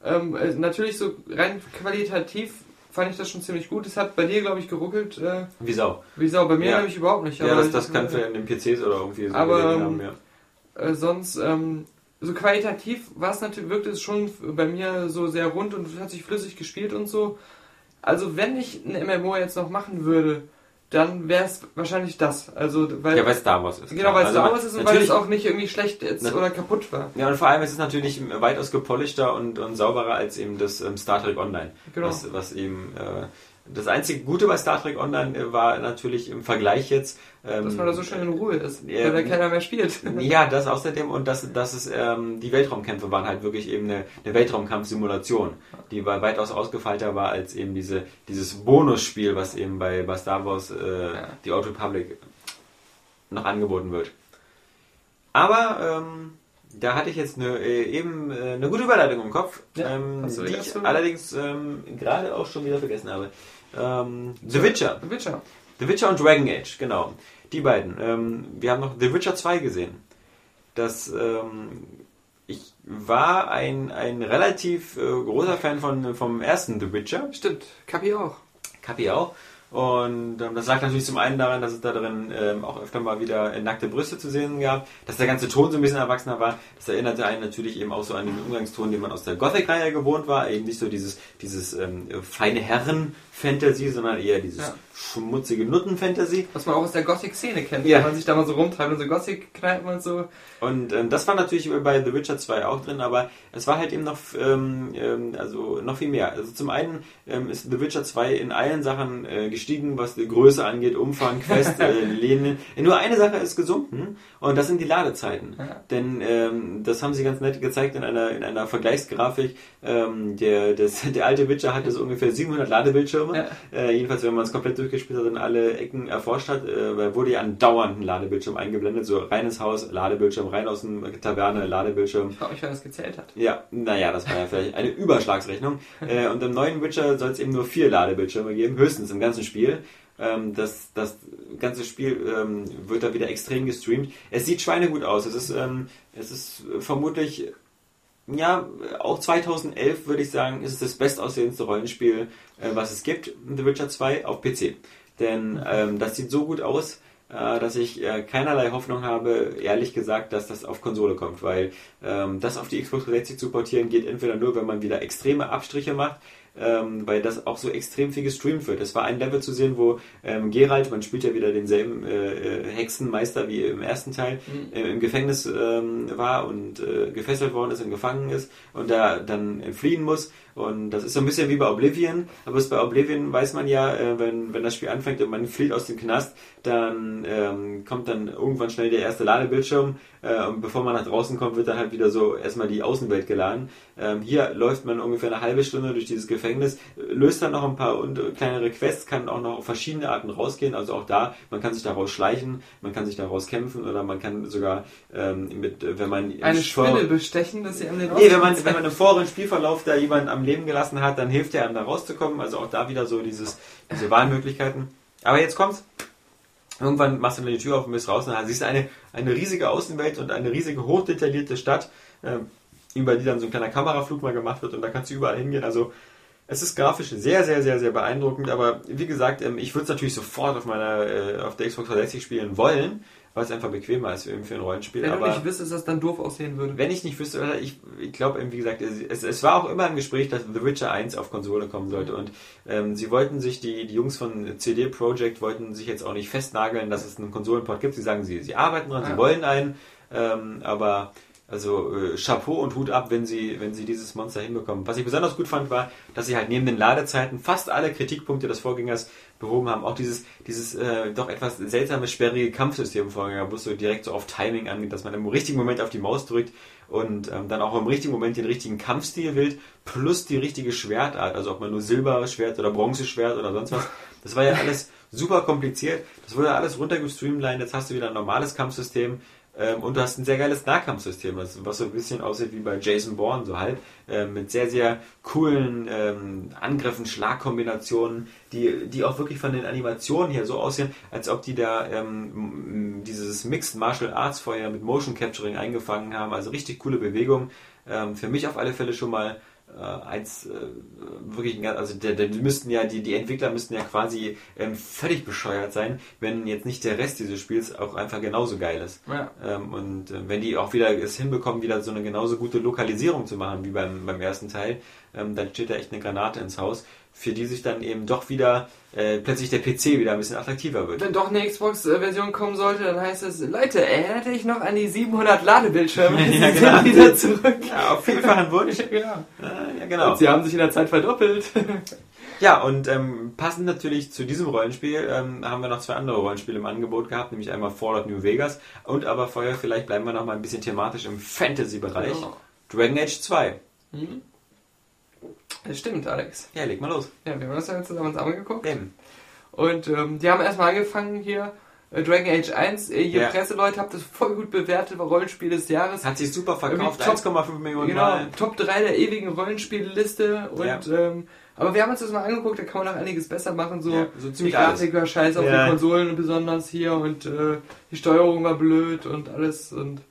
S1: ähm, äh, natürlich so rein qualitativ fand ich das schon ziemlich gut. Es hat bei dir, glaube ich, geruckelt. Äh,
S4: Wie Sau.
S1: wie Sau, bei mir
S4: Ja.
S1: nämlich überhaupt nicht.
S4: Ja, das, das kann für in den PCs oder irgendwie so
S1: Aber,
S4: gelegen
S1: ähm,
S4: haben, ja.
S1: Äh, sonst, ähm, so qualitativ war es natürlich, wirkte es schon bei mir so sehr rund und hat sich flüssig gespielt und so. Also wenn ich ein MMO jetzt noch machen würde, dann wäre es wahrscheinlich das. Also, weil,
S4: Ja, weil Star Wars ist.
S1: genau, weil es
S4: Also
S1: Star Wars ist und weil es auch nicht irgendwie schlecht jetzt oder kaputt war.
S4: Ja, und vor allem ist es natürlich weitaus gepolischter und, und sauberer als eben das ähm, Star Trek Online.
S1: Genau.
S4: Was, was eben äh, das einzige Gute bei Star Trek Online äh, war natürlich im Vergleich jetzt. Ähm,
S1: Dass man da so schön in Ruhe ist,
S4: Ja,
S1: weil da keiner mehr spielt.
S4: Ja, das außerdem und dass, es ähm, die Weltraumkämpfe waren halt wirklich eben eine, eine Weltraumkampfsimulation, die war weitaus ausgefeilter war als eben diese dieses Bonusspiel, was eben bei, bei Star Wars äh,
S1: Ja.
S4: die Old Republic noch angeboten wird. Aber ähm, da hatte ich jetzt eine, äh, eben äh, eine gute Überleitung im Kopf,
S1: Ja,
S4: ähm, die ich allerdings ähm, gerade auch schon wieder vergessen habe. Ähm, The Witcher.
S1: The Witcher.
S4: The Witcher und Dragon Age, genau. Die beiden. Ähm, wir haben noch The Witcher 2 gesehen. Das, ähm, ich war ein, ein relativ äh, großer Fan von, vom ersten The Witcher.
S1: Stimmt, Kapi auch.
S4: Kapi auch. Und ähm, das lag natürlich zum einen daran, dass es da drin ähm, auch öfter mal wieder äh, nackte Brüste zu sehen gab, dass der ganze Ton so ein bisschen erwachsener war. Das erinnerte einen natürlich eben auch so an den Umgangston, den man aus der Gothic-Reihe gewohnt war. Eben nicht so dieses, dieses ähm, feine Herren-Fantasy, sondern eher dieses
S1: Ja.
S4: schmutzige Nutten-Fantasy.
S1: Was man auch aus der Gothic-Szene kennt,
S4: Ja.
S1: wenn man sich da mal so rumtreibt und so Gothic-Kneipen und so.
S4: Und ähm, das war natürlich bei The Witcher 2 auch drin, aber es war halt eben noch, ähm, ähm, also noch viel mehr. Also zum einen ähm, ist The Witcher 2 in allen Sachen äh, gestiegen, was die Größe angeht, Umfang, Quest, äh, Lehne. Nur eine Sache ist gesunken und das sind die Ladezeiten.
S1: Ja.
S4: Denn ähm, das haben sie ganz nett gezeigt in einer, in einer Vergleichsgrafik. Ähm, der, das, der alte Witcher hatte so ungefähr 700 Ladebildschirme.
S1: Ja.
S4: Äh, jedenfalls, wenn man es komplett durchgespielt hat und alle Ecken erforscht hat, äh, weil wurde ja andauernd ein Ladebildschirm eingeblendet. So reines Haus, Ladebildschirm, rein aus dem Taverne, Ladebildschirm.
S1: Ich frage mich, wer das gezählt hat.
S4: Ja, naja, das war ja vielleicht eine Überschlagsrechnung. Äh, und im neuen Witcher soll es eben nur vier Ladebildschirme geben, höchstens im ganzen Spiel. Ähm, das, das ganze Spiel ähm, wird da wieder extrem gestreamt. Es sieht schweinegut aus. Es ist, ähm, es ist vermutlich, ja, auch 2011 würde ich sagen, ist es das bestaussehendste Rollenspiel, äh, was es gibt, The Witcher 2 auf PC. Denn ähm, das sieht so gut aus, äh, dass ich äh, keinerlei Hoffnung habe, ehrlich gesagt, dass das auf Konsole kommt, weil ähm, das auf die Xbox 360 zu portieren geht entweder nur, wenn man wieder extreme Abstriche macht, ähm, weil das auch so extrem viel gestreamt wird. Es war ein Level zu sehen, wo ähm, Geralt, man spielt ja wieder denselben äh, äh, Hexenmeister wie im ersten Teil, äh, im Gefängnis ähm, war und äh, gefesselt worden ist und gefangen ist und da dann äh, fliehen muss. Und das ist so ein bisschen wie bei Oblivion, aber bei Oblivion weiß man ja, äh, wenn, wenn das Spiel anfängt und man flieht aus dem Knast, dann ähm, kommt dann irgendwann schnell der erste Ladebildschirm äh, und bevor man nach draußen kommt, wird dann halt wieder so erstmal die Außenwelt geladen. Ähm, hier läuft man ungefähr eine halbe Stunde durch dieses Gefängnis, löst dann noch ein paar und, äh, kleinere Quests, kann auch noch auf verschiedene Arten rausgehen, also auch da, man kann sich daraus schleichen, man kann sich daraus kämpfen oder man kann sogar ähm, mit, äh, wenn man
S1: Eine Spinne bestechen, dass sie an den
S4: Nee, wenn man, wenn man im vorderen Spielverlauf da jemanden am Leben gelassen hat, dann hilft er einem da rauszukommen. Also auch da wieder so dieses, diese Wahlmöglichkeiten. Aber jetzt kommt's. Irgendwann machst du dann die Tür auf und bist raus und dann siehst du eine, eine riesige Außenwelt und eine riesige, hochdetaillierte Stadt, äh, über die dann so ein kleiner Kameraflug mal gemacht wird und da kannst du überall hingehen. Also es ist grafisch sehr, sehr, sehr, sehr beeindruckend, aber wie gesagt, ähm, ich würde es natürlich sofort auf meiner, äh, auf der Xbox 360 spielen wollen, weil es einfach bequemer ist für, für ein Rollenspiel.
S1: Wenn
S4: aber
S1: du nicht wüsstest, dass das dann doof aussehen würde.
S4: wenn ich nicht wüsste, oder ich, ich glaube, wie gesagt, es, es war auch immer im Gespräch, dass The Witcher 1 auf Konsole kommen sollte. Und ähm, sie wollten sich, die, die Jungs von CD Projekt wollten sich jetzt auch nicht festnageln, dass es einen Konsolenport gibt. Sie sagen, sie, sie arbeiten dran,
S1: Ja.
S4: sie wollen einen, ähm, aber also äh, Chapeau und Hut ab, wenn sie, wenn sie dieses Monster hinbekommen. Was ich besonders gut fand, war, dass sie halt neben den Ladezeiten fast alle Kritikpunkte des Vorgängers behoben haben. Auch dieses, dieses äh, doch etwas seltsame, sperrige Kampfsystem Vorgänger, wo es so direkt so auf Timing angeht, dass man im richtigen Moment auf die Maus drückt und ähm, dann auch im richtigen Moment den richtigen Kampfstil wählt, plus die richtige Schwertart, also ob man nur Silberschwert oder Bronzeschwert oder sonst was. Das war ja alles super kompliziert. Das wurde alles runtergestreamlined. Jetzt hast du wieder ein normales Kampfsystem. Ähm, und du hast ein sehr geiles Nahkampfsystem, was, was so ein bisschen aussieht wie bei Jason Bourne, so halt, äh, mit sehr, sehr coolen ähm, Angriffen, Schlagkombinationen, die, die auch wirklich von den Animationen her so aussehen, als ob die da ähm, dieses Mixed Martial Arts vorher mit Motion Capturing eingefangen haben. Also richtig coole Bewegung. Ähm, für mich auf alle Fälle schon mal äh, eins äh, wirklich, ein- also der, der, die müssten ja, die, die Entwickler müssten ja quasi ähm, völlig bescheuert sein, wenn jetzt nicht der Rest dieses Spiels auch einfach genauso geil ist.
S1: Ja.
S4: Ähm, und äh, wenn die auch wieder es hinbekommen, wieder so eine genauso gute Lokalisierung zu machen wie beim, beim ersten Teil, ähm, dann steht da echt eine Granate ins Haus, für die sich dann eben doch wieder äh, plötzlich der PC wieder ein bisschen attraktiver wird.
S1: Wenn doch eine Xbox-Version kommen sollte, dann heißt es, Leute, erinnert euch noch an die 700 Ladebildschirme? Sie
S4: Ja,
S1: sind
S4: genau.
S1: wieder zurück.
S4: Ja, auf jeden Fall ein Wunsch.
S1: ja.
S4: Äh, ja, genau.
S1: Und sie haben sich in der Zeit verdoppelt.
S4: Ja, und ähm, passend natürlich zu diesem Rollenspiel ähm, haben wir noch zwei andere Rollenspiele im Angebot gehabt, nämlich einmal Fallout New Vegas und aber vorher vielleicht bleiben wir noch mal ein bisschen thematisch im Fantasy-Bereich.
S1: Genau.
S4: Dragon Age 2.
S1: Das stimmt, Alex.
S4: Ja, leg mal los.
S1: Ja, wir haben das ja zusammen uns angeguckt.
S4: Eben.
S1: Und ähm, die haben erstmal angefangen hier, äh, Dragon Age 1, äh, ihr
S4: Ja.
S1: Presseleute habt das voll gut bewertet, war Rollenspiel des Jahres.
S4: Hat sich super verkauft,
S1: Irgendwie top-
S4: 1,5 Millionen
S1: Genau,
S4: Mal.
S1: Top 3 der ewigen Rollenspielliste und
S4: Ja.
S1: ähm, aber wir haben uns das mal angeguckt, da kann man noch einiges besser machen, so,
S4: Ja, so
S1: die
S4: ziemlich
S1: Grafik war scheiße auf den Konsolen besonders hier und äh, die Steuerung war blöd und alles und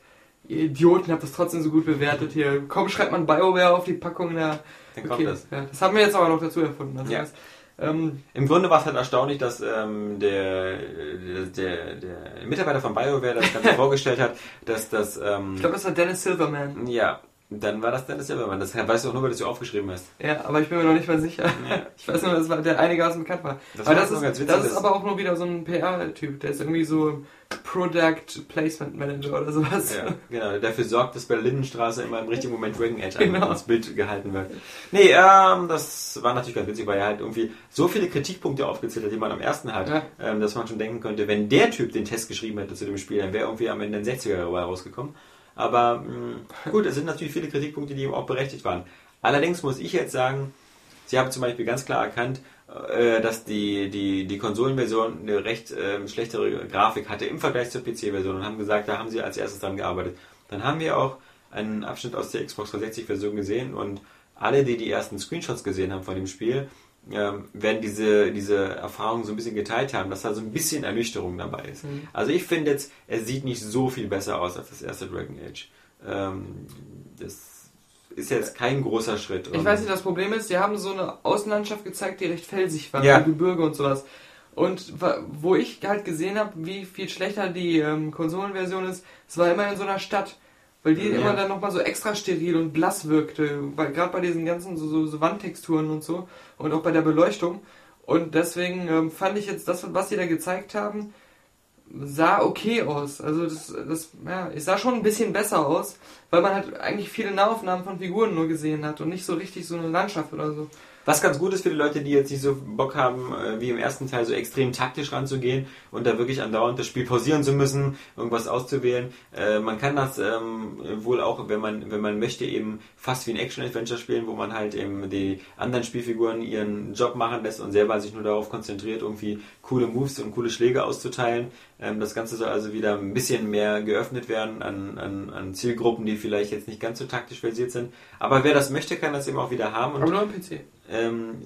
S1: ihr Idioten habt das trotzdem so gut bewertet hier. Kaum schreibt man BioWare auf die Packung, da
S4: Dann kommt das.
S1: Ja, das haben wir jetzt aber noch dazu erfunden. Also
S4: Ja.
S1: das, ähm,
S4: Im Grunde war es halt erstaunlich, dass ähm, der, der, der Mitarbeiter von BioWare das Ganze vorgestellt hat, dass das... Ähm,
S1: ich glaube, das war Dennis Silverman.
S4: ja, dann war das Dennis Silverman. Das weißt du auch nur, weil du es aufgeschrieben hast.
S1: Ja, aber ich bin mir noch nicht mal sicher.
S4: Ja.
S1: Ich weiß nur, dass war der einigermaßen bekannt war.
S4: Das war
S1: das, ist,
S4: ganz witzig,
S1: das ist aber auch nur wieder so ein PR-Typ. Der ist irgendwie so Product Placement Manager oder sowas.
S4: Ja, genau, der dafür sorgt, dass bei Lindenstraße immer im richtigen Moment Dragon Age
S1: Genau.
S4: ins Bild gehalten wird. Nee, ähm, das war natürlich ganz witzig, weil er halt irgendwie so viele Kritikpunkte aufgezählt hat, die man am ersten hat,
S1: Ja.
S4: ähm, dass man schon denken könnte, wenn der Typ den Test geschrieben hätte zu dem Spiel, dann wäre irgendwie am Ende ein 60er dabei rausgekommen. Aber mh, gut, es sind natürlich viele Kritikpunkte, die eben auch berechtigt waren. Allerdings muss ich jetzt sagen, Sie haben zum Beispiel ganz klar erkannt, äh, dass die, die, die Konsolenversion eine recht ähm, schlechtere Grafik hatte im Vergleich zur PC-Version und haben gesagt, da haben sie als erstes dran gearbeitet. Dann haben wir auch einen Abschnitt aus der Xbox 360-Version gesehen und alle, die die ersten Screenshots gesehen haben von dem Spiel, ähm, werden diese, diese Erfahrung so ein bisschen geteilt haben, dass da so ein bisschen Ernüchterung dabei ist. Also ich finde jetzt, es sieht nicht so viel besser aus als das erste Dragon Age. Ähm, das ist jetzt kein großer Schritt.
S1: Ich weiß nicht, das Problem ist, die haben so eine Außenlandschaft gezeigt, die recht felsig war,
S4: Ja.
S1: Gebirge und sowas. Und wo ich halt gesehen habe, wie viel schlechter die ähm, Konsolenversion ist, es war immer in so einer Stadt. Weil die
S4: Ja.
S1: immer dann nochmal so extra steril und blass wirkte. Gerade bei diesen ganzen so, so, so Wandtexturen und so. Und auch bei der Beleuchtung. Und deswegen ähm, fand ich jetzt das, was die da gezeigt haben, sah okay aus. Also das, das, ja, es sah schon ein bisschen besser aus, weil man halt eigentlich viele Nahaufnahmen von Figuren nur gesehen hat und nicht so richtig so eine Landschaft oder so.
S4: Was ganz gut ist für die Leute, die jetzt nicht so Bock haben, äh, wie im ersten Teil so extrem taktisch ranzugehen und da wirklich andauernd das Spiel pausieren zu müssen, irgendwas auszuwählen. Äh, man kann das ähm, wohl auch, wenn man, wenn man möchte, eben fast wie ein Action-Adventure spielen, wo man halt eben die anderen Spielfiguren ihren Job machen lässt und selber sich nur darauf konzentriert, irgendwie coole Moves und coole Schläge auszuteilen. Ähm, das Ganze soll also wieder ein bisschen mehr geöffnet werden an, an, an Zielgruppen, die vielleicht jetzt nicht ganz so taktisch versiert sind. Aber wer das möchte, kann das eben auch wieder haben. Und
S1: Aber nur am PC.
S4: Ähm,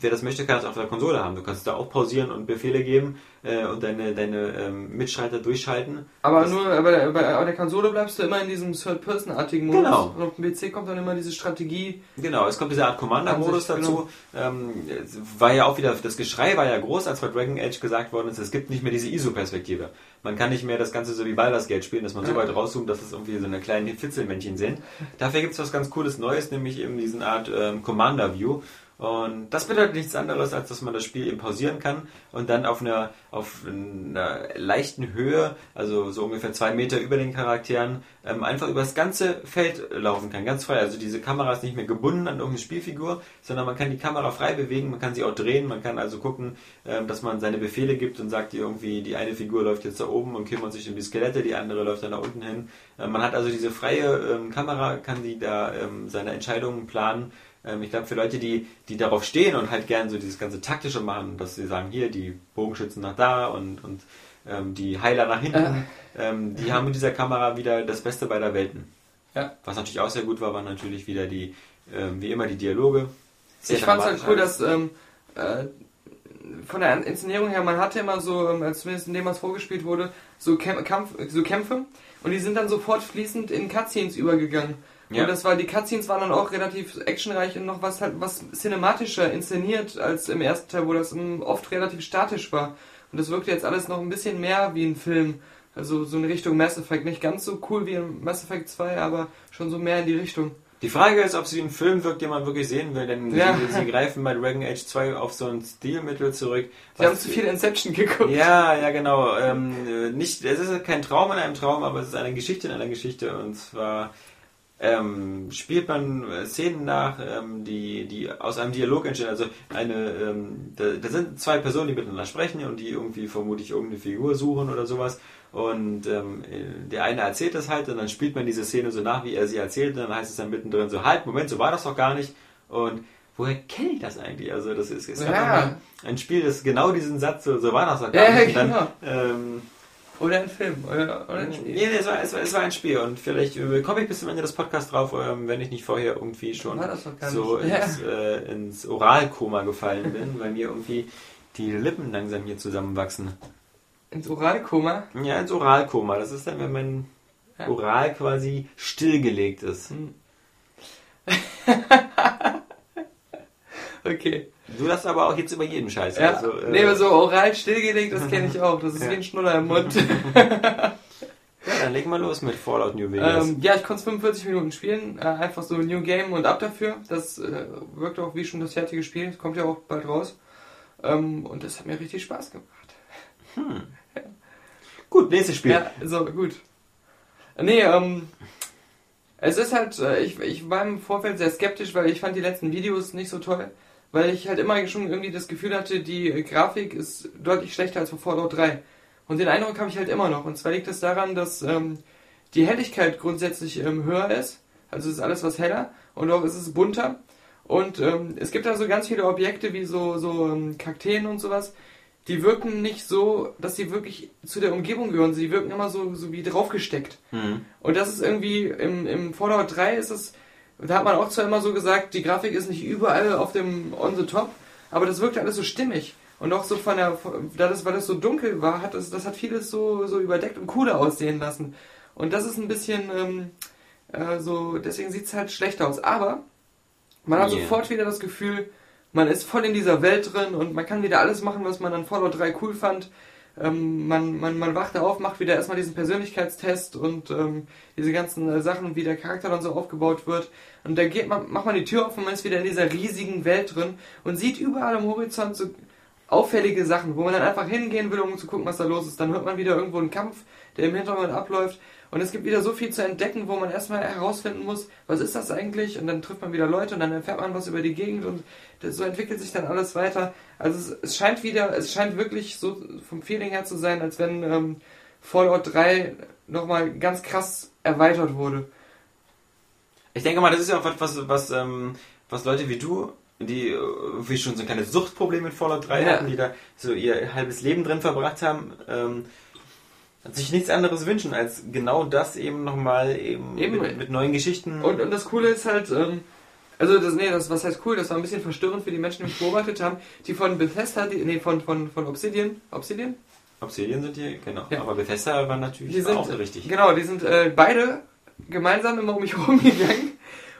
S4: wer das möchte, kann das auf der Konsole haben. Du kannst da auch pausieren und Befehle geben äh, und deine, deine ähm, Mitschalter durchschalten.
S1: Aber
S4: Das-
S1: nur bei der, bei der Konsole bleibst du immer in diesem Third-Person-artigen Modus.
S4: Genau.
S1: Und auf dem PC kommt dann immer diese Strategie.
S4: Genau, es kommt diese Art Commander-Modus dazu. Ähm, es war ja auch wieder, das Geschrei war ja groß, als bei Dragon Age gesagt worden ist, es gibt nicht mehr diese ISO-Perspektive. Man kann nicht mehr das Ganze so wie Baldur's Gate spielen, dass man so weit rauszoomt, dass es irgendwie so eine kleinen Fitzelmännchen sind. Dafür gibt es was ganz Cooles Neues, nämlich eben diesen Art ähm, Commander-View. Und das bedeutet nichts anderes, als dass man das Spiel eben pausieren kann und dann auf einer, auf einer leichten Höhe, also so ungefähr zwei Meter über den Charakteren, ähm, einfach über das ganze Feld laufen kann, ganz frei. Also diese Kamera ist nicht mehr gebunden an irgendeine Spielfigur, sondern man kann die Kamera frei bewegen, man kann sie auch drehen, man kann also gucken, ähm, dass man seine Befehle gibt und sagt irgendwie, die eine Figur läuft jetzt da oben und kümmert sich um die Skelette, die andere läuft dann da unten hin. Äh, man hat also diese freie ähm, Kamera, kann die da ähm, seine Entscheidungen planen ähm, ich glaube, für Leute, die, die darauf stehen und halt gern so dieses ganze taktische machen, dass sie sagen, hier, die Bogenschützen nach da und, und ähm, die Heiler nach hinten, äh. die haben mit dieser Kamera wieder das Beste beider Welten. Ja. Was natürlich auch sehr gut war, waren natürlich wieder die, ähm, wie immer, die Dialoge.
S1: Sehr ich fand es halt cool, dass ähm, äh, von der Inszenierung her, man hatte immer so, ähm, zumindest in dem, was vorgespielt wurde, so, Kämpf, so Kämpfe und die sind dann sofort fließend in Cutscenes übergegangen. Ja. Und das war, die Cutscenes waren dann auch relativ actionreich und noch was halt was cinematischer inszeniert als im ersten Teil, wo das oft relativ statisch war. Und das wirkte jetzt alles noch ein bisschen mehr wie ein Film. Also so in Richtung Mass Effect. Nicht ganz so cool wie in Mass Effect 2, aber schon so mehr in die Richtung.
S4: Die Frage ist, ob sie ein Film wirkt, den man wirklich sehen will, denn ja. sie, sie, greifen bei Dragon Age 2 auf so ein Stilmittel zurück.
S1: Sie haben zu viel Inception geguckt.
S4: Ja, ja, genau. Ähm, nicht, es ist kein Traum in einem Traum, aber es ist eine Geschichte in einer Geschichte und zwar ähm, spielt man äh, Szenen nach, ähm, die, die aus einem Dialog entstehen. Also eine, ähm, da, da, sind zwei Personen, die miteinander sprechen und die irgendwie vermutlich irgendeine Figur suchen oder sowas. Und ähm, der eine erzählt das halt und dann spielt man diese Szene so nach, wie er sie erzählt. Und dann heißt es dann mittendrin so, halt, Moment, so war das doch gar nicht. Und woher kenne ich das eigentlich? Also das ist, ist ja. ein Spiel, das genau diesen Satz, so, so war das doch gar ja, nicht. Und dann,
S1: genau. ähm, oder ein Film oder, oder ein Spiel.
S4: Nee, nee es, war, es, war, es war ein Spiel und vielleicht äh, komme ich bis zum Ende des Podcasts drauf, ähm, wenn ich nicht vorher irgendwie schon so ins, äh, ins Oralkoma gefallen bin, weil mir irgendwie die Lippen langsam hier zusammenwachsen.
S1: Ins Oralkoma?
S4: Ja, ins Oralkoma. Das ist dann, wenn mein ja. Oral quasi stillgelegt ist. Hm.
S1: okay.
S4: Du hast aber auch jetzt über jeden Scheiß.
S1: Ja, also, äh, nee, so oral stillgelegt, das kenne ich auch. Das ist ja. wie ein Schnuller im Mund.
S4: ja, dann leg mal los mit Fallout New Vegas.
S1: Ähm, ja, ich konnte 45 Minuten spielen. Äh, einfach so New Game und ab dafür. Das äh, wirkt auch wie schon das fertige Spiel. Das kommt ja auch bald raus. Ähm, und das hat mir richtig Spaß gemacht.
S4: Hm. Ja. Gut, nächstes Spiel.
S1: Ja, so, gut. Nee, ähm, es ist halt, äh, ich, ich war im Vorfeld sehr skeptisch, weil ich fand die letzten Videos nicht so toll weil ich halt immer schon irgendwie das Gefühl hatte, die Grafik ist deutlich schlechter als vor Fallout 3. Und den Eindruck habe ich halt immer noch. Und zwar liegt es das daran, dass ähm, die Helligkeit grundsätzlich ähm, höher ist. Also ist alles was heller und auch ist es bunter. Und ähm, es gibt da so ganz viele Objekte wie so, so ähm, Kakteen und sowas, die wirken nicht so, dass sie wirklich zu der Umgebung gehören. Sie wirken immer so, so wie draufgesteckt. Mhm. Und das ist irgendwie, im, im Fallout 3 ist es da hat man auch zwar immer so gesagt, die Grafik ist nicht überall auf dem On the Top, aber das wirkte alles so stimmig. Und auch so von der, da das, weil es so dunkel war, hat das, das hat vieles so, so überdeckt und cooler aussehen lassen. Und das ist ein bisschen ähm, äh, so, deswegen sieht es halt schlechter aus. Aber man hat yeah. sofort wieder das Gefühl, man ist voll in dieser Welt drin und man kann wieder alles machen, was man an Fallout 3 cool fand. Ähm, man, man, man wacht auf, macht wieder erstmal diesen Persönlichkeitstest und ähm, diese ganzen äh, Sachen, wie der Charakter dann so aufgebaut wird. Und da geht man, macht man die Tür auf und man ist wieder in dieser riesigen Welt drin und sieht überall am Horizont so auffällige Sachen, wo man dann einfach hingehen will, um zu gucken, was da los ist. Dann hört man wieder irgendwo einen Kampf, der im Hintergrund abläuft. Und es gibt wieder so viel zu entdecken, wo man erstmal herausfinden muss, was ist das eigentlich? Und dann trifft man wieder Leute und dann erfährt man was über die Gegend und so entwickelt sich dann alles weiter. Also es, es, scheint wieder, es scheint wirklich so vom Feeling her zu sein, als wenn ähm, Fallout 3 nochmal ganz krass erweitert wurde.
S4: Ich denke mal, das ist ja auch was, was, was, ähm, was Leute wie du, die äh, wie schon so ein kleines Suchtproblem mit Fallout 3 ja. hatten, die da so ihr halbes Leben drin verbracht haben, ähm, sich nichts anderes wünschen, als genau das eben nochmal eben, eben mit, mit, neuen Geschichten.
S1: Und, und das Coole ist halt, ähm, also das, nee, das, was heißt cool, das war ein bisschen verstörend für die Menschen, die mich beobachtet haben, die von Bethesda, die, nee, von, von, von Obsidian, Obsidian?
S4: Obsidian sind die, genau. Ja. Aber Bethesda war natürlich
S1: die sind,
S4: auch richtig.
S1: Genau, die sind äh, beide gemeinsam immer um mich rumgegangen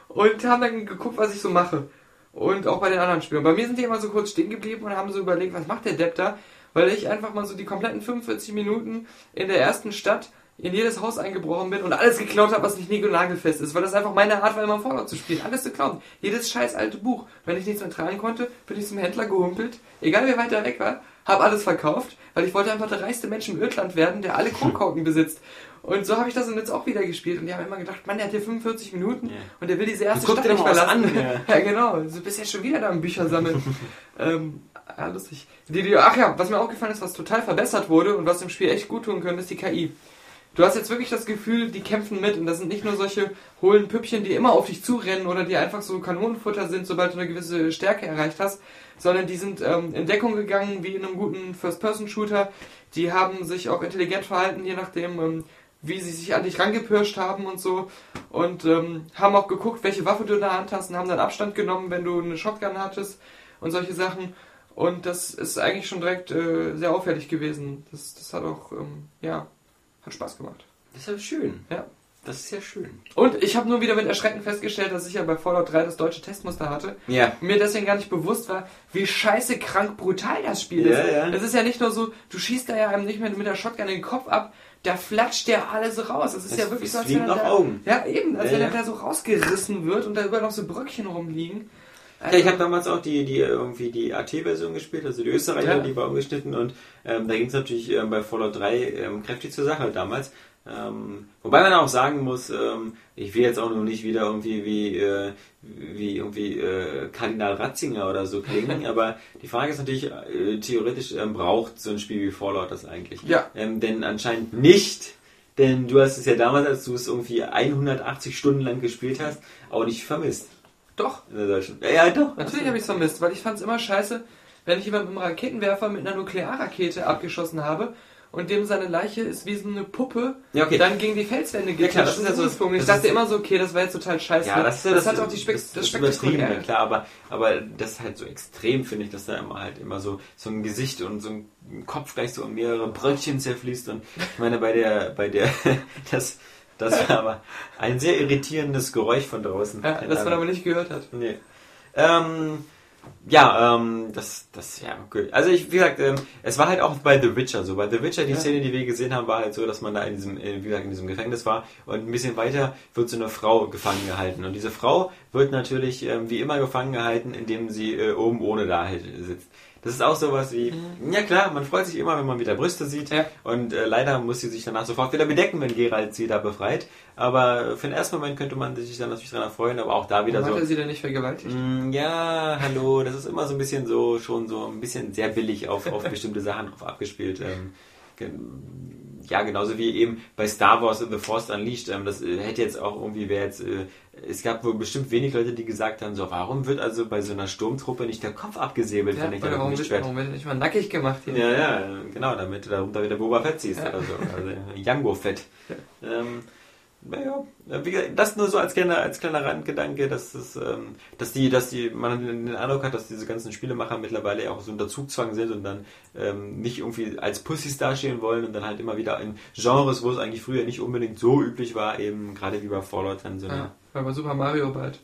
S1: und haben dann geguckt, was ich so mache. Und auch bei den anderen Spielen. Bei mir sind die immer so kurz stehen geblieben und haben so überlegt, was macht der Depp da? Weil ich einfach mal so die kompletten 45 Minuten in der ersten Stadt in jedes Haus eingebrochen bin und alles geklaut habe, was nicht nagelfest ist, weil das einfach meine Art war, immer Fallout zu spielen. Alles zu klauen. Jedes scheiß alte Buch. Wenn ich nichts mehr tragen konnte, bin ich zum Händler gehumpelt, egal wie weit er weg war, habe alles verkauft, weil ich wollte einfach der reichste Mensch im Irland werden, der alle Kronkorken besitzt. Und so habe ich das im Netz auch wieder gespielt und die haben immer gedacht, Mann, der hat hier 45 Minuten
S4: Ja.
S1: und der will diese erste Stadt nicht verlassen.
S4: an, ja.
S1: ja, genau. Du bist ja schon wieder da im Bücher sammeln. ähm, ja, lustig. Die, die, ach ja, was mir aufgefallen ist, was total verbessert wurde und was dem Spiel echt gut tun könnte, ist die KI. Du hast jetzt wirklich das Gefühl, die kämpfen mit und das sind nicht nur solche hohlen Püppchen, die immer auf dich zurennen oder die einfach so Kanonenfutter sind, sobald du eine gewisse Stärke erreicht hast, sondern die sind ähm, in Deckung gegangen wie in einem guten First-Person-Shooter. Die haben sich auch intelligent verhalten, je nachdem, ähm, wie sie sich an dich rangepirscht haben und so. Und ähm, haben auch geguckt, welche Waffe du in der Hand hast und haben dann Abstand genommen, wenn du eine Shotgun hattest und solche Sachen. Und das ist eigentlich schon direkt äh, sehr auffällig gewesen. Das, das hat auch, ähm, ja, hat Spaß gemacht.
S4: Das ist ja schön.
S1: Ja.
S4: Das ist ja schön.
S1: Und ich habe nur wieder mit Erschrecken festgestellt, dass ich ja bei Fallout 3 das deutsche Testmuster hatte.
S4: Ja.
S1: Und mir deswegen gar nicht bewusst war, wie scheiße krank brutal das Spiel
S4: Ja,
S1: ist.
S4: ja.
S1: Es ist ja nicht nur so, du schießt da ja einem nicht mehr mit der Shotgun in den Kopf ab, da flatscht der alles raus. Es ist
S4: Es-
S1: ja wirklich so, als wenn er da,
S4: Augen.
S1: Ja, eben, als
S4: Ja,
S1: wenn
S4: ja.
S1: er da so rausgerissen wird und da überall noch so Bröckchen rumliegen.
S4: Ja, ich habe damals auch die, die irgendwie die AT-Version gespielt, also die Österreicher,
S1: Ja.
S4: die war umgeschnitten und ähm, da ging es natürlich ähm, bei Fallout 3 ähm, kräftig zur Sache damals. Ähm, wobei man auch sagen muss, ähm, ich will jetzt auch nur nicht wieder irgendwie wie, äh, wie irgendwie äh, Kardinal Ratzinger oder so klingen, aber die Frage ist natürlich, äh, theoretisch ähm, braucht so ein Spiel wie Fallout das eigentlich.
S1: Ja.
S4: Ähm, denn anscheinend nicht, denn du hast es ja damals, als du es irgendwie 180 Stunden lang gespielt hast, auch nicht vermisst.
S1: Doch,
S4: In der deutschen. Ja, ja, doch.
S1: Natürlich habe ich es vermisst, weil ich fand es immer scheiße, wenn ich jemanden mit einem Raketenwerfer mit einer Nuklearrakete abgeschossen habe und dem seine Leiche ist wie so eine Puppe,
S4: Ja, okay.
S1: dann gegen die Felswände
S4: Ja, klar, das ist ja so-.
S1: Ich
S4: das
S1: dachte immer so, okay, das war jetzt total scheiße.
S4: Ja, das, ja das,
S1: hat auch die Spek
S4: das,
S1: das,
S4: das übertrieben,
S1: Spektakuläre.
S4: ja, klar, aber, aber das ist halt so extrem, finde ich, dass da immer halt immer so, so ein Gesicht und so ein Kopf gleich so mehrere Brötchen zerfließt und ich meine, bei der, bei der, das, das war aber ein sehr irritierendes Geräusch von draußen.
S1: Ja, das man aber nicht gehört hat.
S4: Nee. Ähm, ja, ähm, das, das, ja, gut. Also ich, wie gesagt, ähm, es war halt auch bei The Witcher so. Bei The Witcher, die
S1: Ja.
S4: Szene, die wir gesehen haben, war halt so, dass man da in diesem, äh, wie gesagt, in diesem Gefängnis war und ein bisschen weiter wird so eine Frau gefangen gehalten. Und diese Frau wird natürlich ähm, wie immer gefangen gehalten, indem sie äh, oben ohne da halt sitzt. Das ist auch sowas wie, ja klar, man freut sich immer, wenn man wieder Brüste sieht.
S1: Mhm. Ja.
S4: Und äh, leider muss sie sich danach sofort wieder bedecken, wenn Geralt sie da befreit. Aber für den ersten Moment könnte man sich dann natürlich daran erfreuen, aber auch da wieder
S1: Warum
S4: so.
S1: hat er sie denn nicht vergewaltigt?
S4: Mm, Ja, hallo, das ist immer so ein bisschen so, schon so ein bisschen sehr billig auf, auf bestimmte Sachen drauf abgespielt. Ähm, ja, genauso wie eben bei Star Wars The Force Unleashed. Ähm, das äh, hätte jetzt auch irgendwie, wäre jetzt, äh, es gab wohl bestimmt wenig Leute, die gesagt haben, so, warum wird also bei so einer Sturmtruppe nicht der Kopf abgesäbelt,
S1: Ja,
S4: wenn ich da
S1: warum,
S4: nicht
S1: wird, warum wird nicht mal nackig gemacht hier?
S4: ja, ja, genau, damit du darunter wieder Boba Fett siehst
S1: Ja.
S4: oder so. Also Jango Fett. Ähm, naja, das nur so als kleiner, als kleiner Randgedanke, dass das, ähm, dass die, dass die, man den Eindruck hat, dass diese ganzen Spielemacher mittlerweile ja auch so unter Zugzwang sind und dann ähm, nicht irgendwie als Pussys dastehen wollen und dann halt immer wieder in Genres, wo es eigentlich früher nicht unbedingt so üblich war, eben gerade wie bei Fallout dann so eine.
S1: Ja, weil bei Super Mario bald.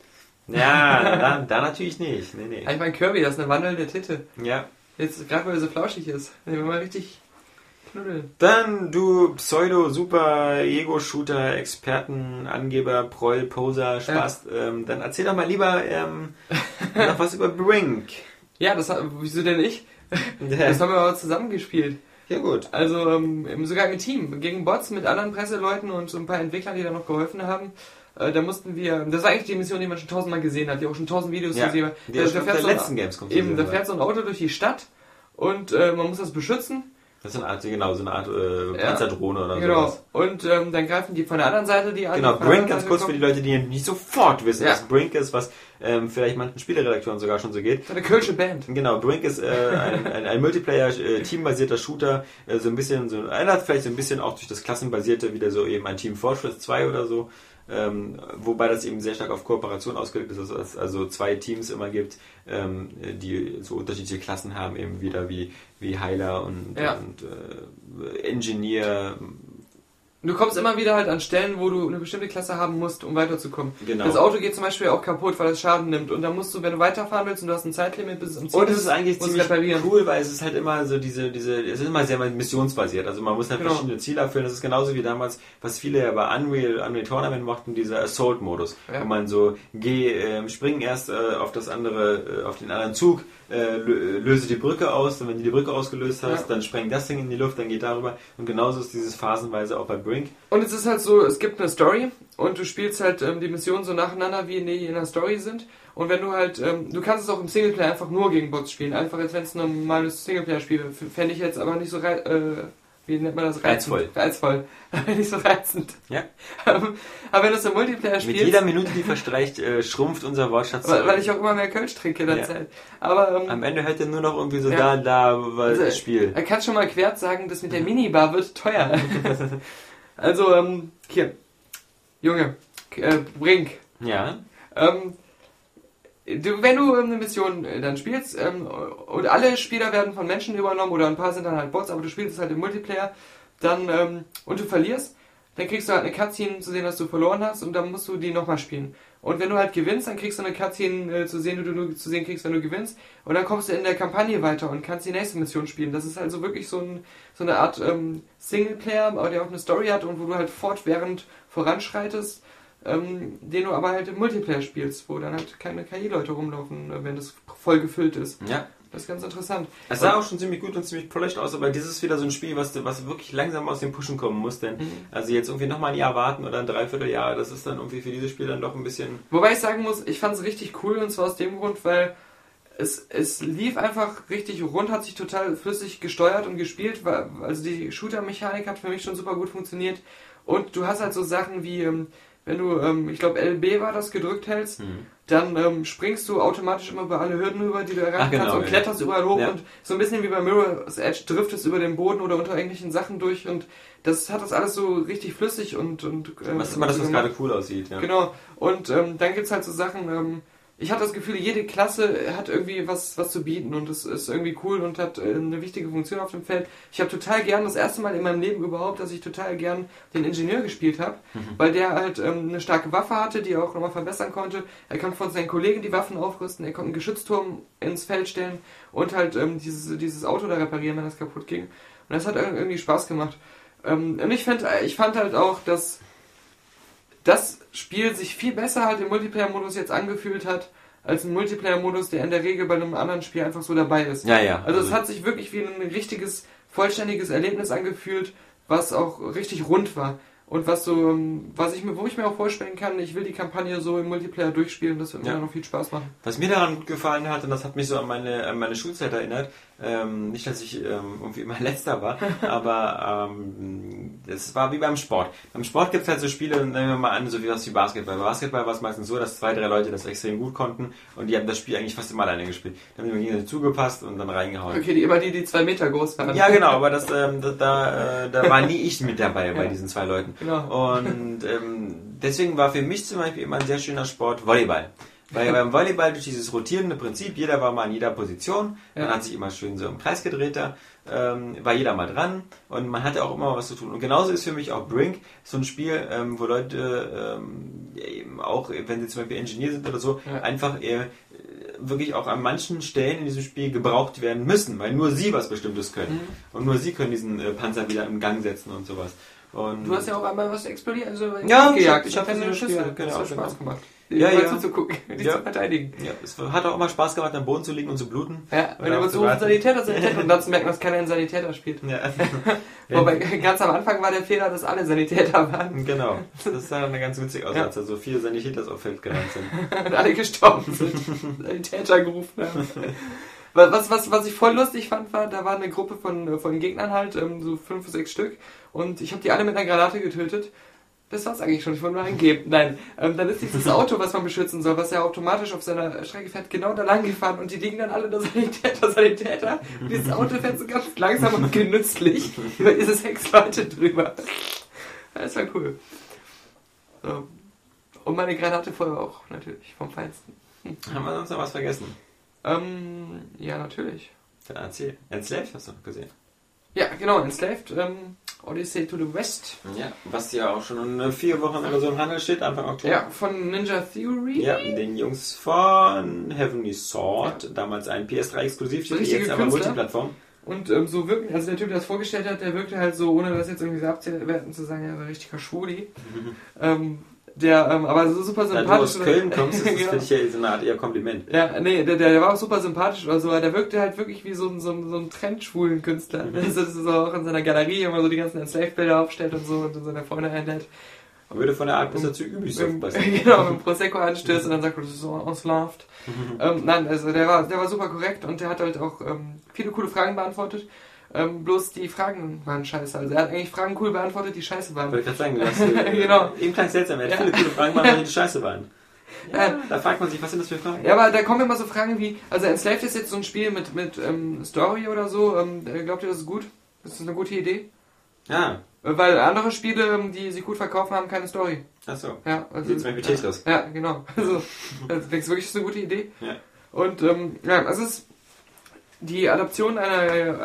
S4: Ja, da, da natürlich nicht. Nee, nee.
S1: Ich meine, Kirby, das ist eine wandelnde Titte.
S4: Ja.
S1: Jetzt, gerade weil er so flauschig ist. Den will mal richtig knuddeln.
S4: Dann du Pseudo-Super-Ego-Shooter, Experten, Angeber, Proll, Poser, Spaß. Ähm, dann erzähl doch mal lieber ähm, noch was über Brink.
S1: Ja, das hat, wieso denn nicht? Das haben wir aber zusammengespielt.
S4: Ja gut.
S1: Also ähm, sogar im Team, gegen Bots mit anderen Presseleuten und so ein paar Entwicklern, die da noch geholfen haben. Äh, da mussten wir, das war eigentlich die Mission, die man schon tausendmal gesehen hat, die auch schon tausend Videos
S4: Ja,
S1: gesehen hat.
S4: schon auf der
S1: so ein- Eben, da fährt so ein Auto durch die Stadt und äh, man muss das beschützen.
S4: Das ist eine Art, genau, so eine Art äh,
S1: Ja.
S4: Panzerdrohne oder
S1: Genau.
S4: sowas.
S1: Und ähm, dann greifen die von der anderen Seite die an.
S4: Genau,
S1: von der
S4: Brink, ganz kurz für die. Leute, die nicht sofort wissen,
S1: Ja.
S4: was Brink ist, was ähm, vielleicht manchen Spieleredakteuren sogar schon so geht.
S1: Eine Kölsche Band.
S4: Genau, Brink ist äh, ein, ein, ein Multiplayer, äh, teambasierter Shooter, äh, so ein bisschen, so erinnert vielleicht so ein bisschen auch durch das Klassenbasierte wieder so eben ein Team Fortress 2 oder so, ähm, wobei das eben sehr stark auf Kooperation ausgelegt ist, dass es also zwei Teams immer gibt, ähm, die so unterschiedliche Klassen haben, eben wieder wie, wie Heiler und,
S1: Ja.
S4: und äh, Engineer,
S1: Du kommst immer wieder halt an Stellen, wo du eine bestimmte Klasse haben musst, um weiterzukommen.
S4: Genau.
S1: Das Auto geht zum Beispiel auch kaputt, weil es Schaden nimmt. Und dann musst du, wenn du weiterfahren willst und du hast ein Zeitlimit bis es am Ziel
S4: Und es ist eigentlich ziemlich
S1: reparieren.
S4: cool, weil es ist halt immer so diese, diese, es ist immer sehr missionsbasiert. Also man muss halt
S1: Genau.
S4: verschiedene Ziele erfüllen. Das ist genauso wie damals, was viele ja bei Unreal, Unreal Tournament mochten, dieser Assault-Modus.
S1: Ja.
S4: Wo man so, geh, ähm, spring erst äh, auf das andere, äh, auf den anderen Zug, äh, lö- löse die Brücke aus, und wenn du die Brücke ausgelöst hast,
S1: Ja.
S4: dann spreng das Ding in die Luft, dann geht darüber. Und genauso ist dieses phasenweise auch bei Brink.
S1: Und es ist halt so, es gibt eine Story und du spielst halt ähm, die Missionen so nacheinander, wie die in der Story sind. Und wenn du halt, ähm, du kannst es auch im Singleplayer einfach nur gegen Bots spielen, einfach als wenn es ein normales Singleplayer-Spiel wäre. Fände ich jetzt aber nicht so, äh, wie nennt man das? Reizend.
S4: Reizvoll.
S1: Reizvoll. nicht so reizend.
S4: Ja.
S1: aber wenn du es im Multiplayer
S4: Mit
S1: spielst,
S4: jeder Minute, die verstreicht, äh, schrumpft unser Wortschatz.
S1: weil, weil ich auch immer mehr Kölsch trinke in der
S4: Ja.
S1: Zeit. Aber ähm,
S4: Am Ende hört er nur noch irgendwie so
S1: Ja.
S4: da, da, weil
S1: Also,
S4: das Spiel.
S1: Er kann schon mal quert sagen, das mit der Minibar wird teuer. also, ähm, hier. Junge, äh, Brink.
S4: Ja.
S1: Ähm, du, wenn du eine Mission äh, dann spielst, ähm, und alle Spieler werden von Menschen übernommen oder ein paar sind dann halt Bots, aber du spielst es halt im Multiplayer, dann, ähm, und du verlierst, dann kriegst du halt eine Cutscene zu sehen, dass du verloren hast und dann musst du die nochmal spielen. Und wenn du halt gewinnst, dann kriegst du eine Cutscene äh, zu sehen, die du nur zu sehen kriegst, wenn du gewinnst. Und dann kommst du in der Kampagne weiter und kannst die nächste Mission spielen. Das ist also wirklich so, ein, so eine Art ähm, Singleplayer, aber der auch eine Story hat und wo du halt fortwährend voranschreitest, ähm, den du aber halt im Multiplayer spielst, wo dann halt keine KI-Leute rumlaufen, äh, wenn das voll gefüllt ist.
S4: Ja.
S1: Das ist ganz interessant.
S4: Es sah auch schon ziemlich gut und ziemlich polished aus, aber dieses ist wieder so ein Spiel, was, was wirklich langsam aus dem Pushen kommen muss, denn
S1: Mhm.
S4: also jetzt irgendwie nochmal ein Jahr warten oder ein Dreivierteljahr, das ist dann irgendwie für dieses Spiel dann doch ein bisschen.
S1: Wobei ich sagen muss, ich fand es richtig cool und zwar aus dem Grund, weil es, es lief einfach richtig rund, hat sich total flüssig gesteuert und gespielt, weil, also die Shooter-Mechanik hat für mich schon super gut funktioniert und du hast halt so Sachen wie, ähm, wenn du, ähm, ich glaube LB war das, gedrückt hältst, dann ähm, springst du automatisch immer über alle Hürden rüber, die du erreichen
S4: Ach, genau,
S1: kannst und
S4: ja.
S1: kletterst überall hoch
S4: Ja.
S1: und so ein bisschen wie bei Mirror's Edge driftest über den Boden oder unter irgendwelchen Sachen durch und das hat das alles so richtig flüssig und, und ähm,
S4: Was ist immer das, was gerade cool aussieht. Ja.
S1: Genau. Und ähm, dann gibt's halt so Sachen, ähm, ich hatte das Gefühl, jede Klasse hat irgendwie was, was zu bieten und es ist irgendwie cool und hat äh, eine wichtige Funktion auf dem Feld. Ich habe total gern, das erste Mal in meinem Leben überhaupt, dass ich total gern den Ingenieur gespielt habe, weil der halt ähm, eine starke Waffe hatte, die er auch nochmal verbessern konnte. Er konnte von seinen Kollegen die Waffen aufrüsten, er konnte einen Geschützturm ins Feld stellen und halt ähm, dieses, dieses Auto da reparieren, wenn das kaputt ging. Und das hat ir- irgendwie Spaß gemacht. Ähm, und ich, find, ich fand halt auch, dass das Spiel sich viel besser halt im Multiplayer-Modus jetzt angefühlt hat, als ein Multiplayer-Modus, der in der Regel bei einem anderen Spiel einfach so dabei ist.
S4: Ja, ja.
S1: Also es hat sich wirklich wie ein richtiges, vollständiges Erlebnis angefühlt, was auch richtig rund war. Und was so, ähm, was ich mir, wo ich mir auch vorstellen kann, ich will die Kampagne so im Multiplayer durchspielen, das wird mir
S4: Ja.
S1: dann noch viel Spaß machen.
S4: Was mir daran gut gefallen hat, und das hat mich so an meine, an meine Schulzeit erinnert, ähm, nicht, dass ich ähm, irgendwie immer letzter war, aber ähm, es war wie beim Sport. Beim Sport gibt es halt so Spiele, nehmen wir mal an, so wie was wie Basketball. Bei Basketball war es meistens so, dass zwei, drei Leute das extrem gut konnten und die haben das Spiel eigentlich fast immer alleine gespielt. Dann haben die gegenseitig zugepasst und dann reingehauen.
S1: Okay, die, immer die, die zwei Meter groß waren.
S4: Ja, genau, aber das, ähm, da, da, äh, da war nie ich mit dabei bei
S1: Ja.
S4: diesen zwei Leuten.
S1: Genau.
S4: Und ähm, deswegen war für mich zum Beispiel immer ein sehr schöner Sport Volleyball. Weil beim Volleyball durch dieses rotierende Prinzip, jeder war mal in jeder Position, man
S1: Ja.
S4: hat sich immer schön so im Kreis gedreht da, ähm, war jeder mal dran und man hatte auch immer was zu tun. Und genauso ist für mich auch Brink so ein Spiel, ähm, wo Leute ähm, eben auch, wenn sie zum Beispiel Ingenieur sind oder so,
S1: Ja.
S4: einfach eher wirklich auch an manchen Stellen in diesem Spiel gebraucht werden müssen, weil nur sie was Bestimmtes können. Und nur sie können diesen äh, Panzer wieder in Gang setzen und sowas. Und
S1: Du hast ja auch einmal was explodiert, also
S4: Ja,
S1: gejagt.
S4: ich hab- ich hab
S1: eine Schüssel.
S4: genau,
S1: das hat Spaß
S4: genau.
S1: gemacht.
S4: Ja,
S1: Ja,
S4: ja.
S1: ja. zu gucken, die
S4: Ja.
S1: zu verteidigen.
S4: ja, es hat auch immer Spaß gemacht, am Boden zu liegen und zu bluten.
S1: Ja, wenn
S4: Oder
S1: du
S4: auch
S1: immer so. Sanitäter, Sanitäter und dann zu merken, dass keiner einen Sanitäter spielt.
S4: Ja.
S1: Wobei ganz am Anfang war der Fehler, dass alle Sanitäter waren
S4: genau. Das sah dann ganz witzig aus,
S1: Ja.
S4: als da so viele Sanitäters auf Feld gerannt sind.
S1: und alle gestorben sind. Sanitäter gerufen haben. Was, was, was ich voll lustig fand, war, da war eine Gruppe von, von Gegnern halt, ähm, so fünf, sechs Stück, und ich habe die alle mit einer Granate getötet. Das war's eigentlich schon, ich wollte nur eingeben. Nein, ähm, dann ist dieses Auto, was man beschützen soll, was ja automatisch auf seiner Strecke fährt, genau da lang gefahren und die liegen dann alle da Sanitäter, Sanitäter. Und dieses Auto fährt so ganz langsam und genüsslich über diese sechs Leute drüber. Das war cool. So. Und meine Granate vorher auch, natürlich, vom Feinsten.
S4: Haben wir sonst noch was vergessen?
S1: Ähm, ja, natürlich.
S4: Dann erzähl. Enslaved hast du noch gesehen.
S1: Ja, genau, Enslaved. Ähm, Odyssey to the West.
S4: Ja, was ja auch schon in vier Wochen oder so im Handel steht, Anfang Oktober.
S1: Ja, von Ninja Theory.
S4: Ja, den Jungs von Heavenly Sword, damals ein PS3-Exklusiv,
S1: Richtige
S4: jetzt aber
S1: Künstler.
S4: Multiplattform.
S1: Und ähm, so wirken, also der Typ, der das vorgestellt hat, der wirkte halt so, ohne das jetzt irgendwie so abzuwerten zu sagen, er war ein richtiger Schwuli. ähm, der, ähm, aber so super
S4: Da du
S1: sympathisch.
S4: aus Köln kommst, ist das
S1: Genau.
S4: finde ich ja so eine Art eher Kompliment.
S1: Ja, nee, der, der war auch super sympathisch oder so, aber der wirkte halt wirklich wie so ein, so ein, so ein trendschwulen Künstler.
S4: Mhm.
S1: Das ist so auch in seiner Galerie immer so die ganzen Enslaved-Bilder aufstellt und so und so seine Freunde einlädt.
S4: Man würde von der Art besser zu Ubisoft passen.
S1: genau, mit dem Prosecco anstößt und dann sagt, das ist so enslaved.
S4: Mhm.
S1: ähm, nein, also der war, der war super korrekt und der hat halt auch ähm, viele coole Fragen beantwortet. Ähm, bloß die Fragen waren scheiße. Also er hat eigentlich Fragen cool beantwortet, die scheiße waren.
S4: Wollte ich gerade sagen, du hast, äh,
S1: Genau.
S4: eben klang seltsam, er hat
S1: Ja.
S4: viele coole Fragen gemacht, die scheiße waren.
S1: Ja.
S4: Da fragt man sich, was sind das für Fragen?
S1: Ja, aber da kommen immer so Fragen wie, also Enslaved ist jetzt so ein Spiel mit, mit ähm, Story oder so. Ähm, glaubt ihr, das ist gut? Ist das eine gute Idee?
S4: Ah,
S1: Äh, Weil andere Spiele, ähm, die sich gut verkaufen, haben keine Story.
S4: achso.
S1: Ja, also,
S4: Wie zum Beispiel Tetris.
S1: Ja, genau. Also, also wirklich, das ist eine gute Idee?
S4: Ja.
S1: Und ähm, ja, es ist die Adaption einer äh,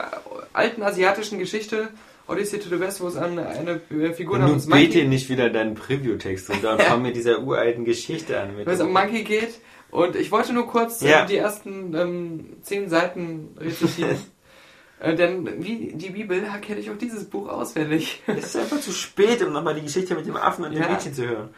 S1: alten asiatischen Geschichte, Odyssey to the West, wo es an eine äh, Figur
S4: Und
S1: namens
S4: nun bete
S1: Monkey,
S4: nicht wieder deinen Preview-Text und dann
S1: Ja.
S4: fang mit dieser uralten Geschichte an. Mit
S1: wo es um Monkey geht. Und ich wollte nur kurz
S4: Ja.
S1: die ersten ähm, zehn Seiten rezitieren. äh, denn wie die Bibel kenne ich auch dieses Buch auswendig.
S4: es ist einfach zu spät, um nochmal die Geschichte mit dem Affen und dem
S1: Ja.
S4: Mädchen zu hören.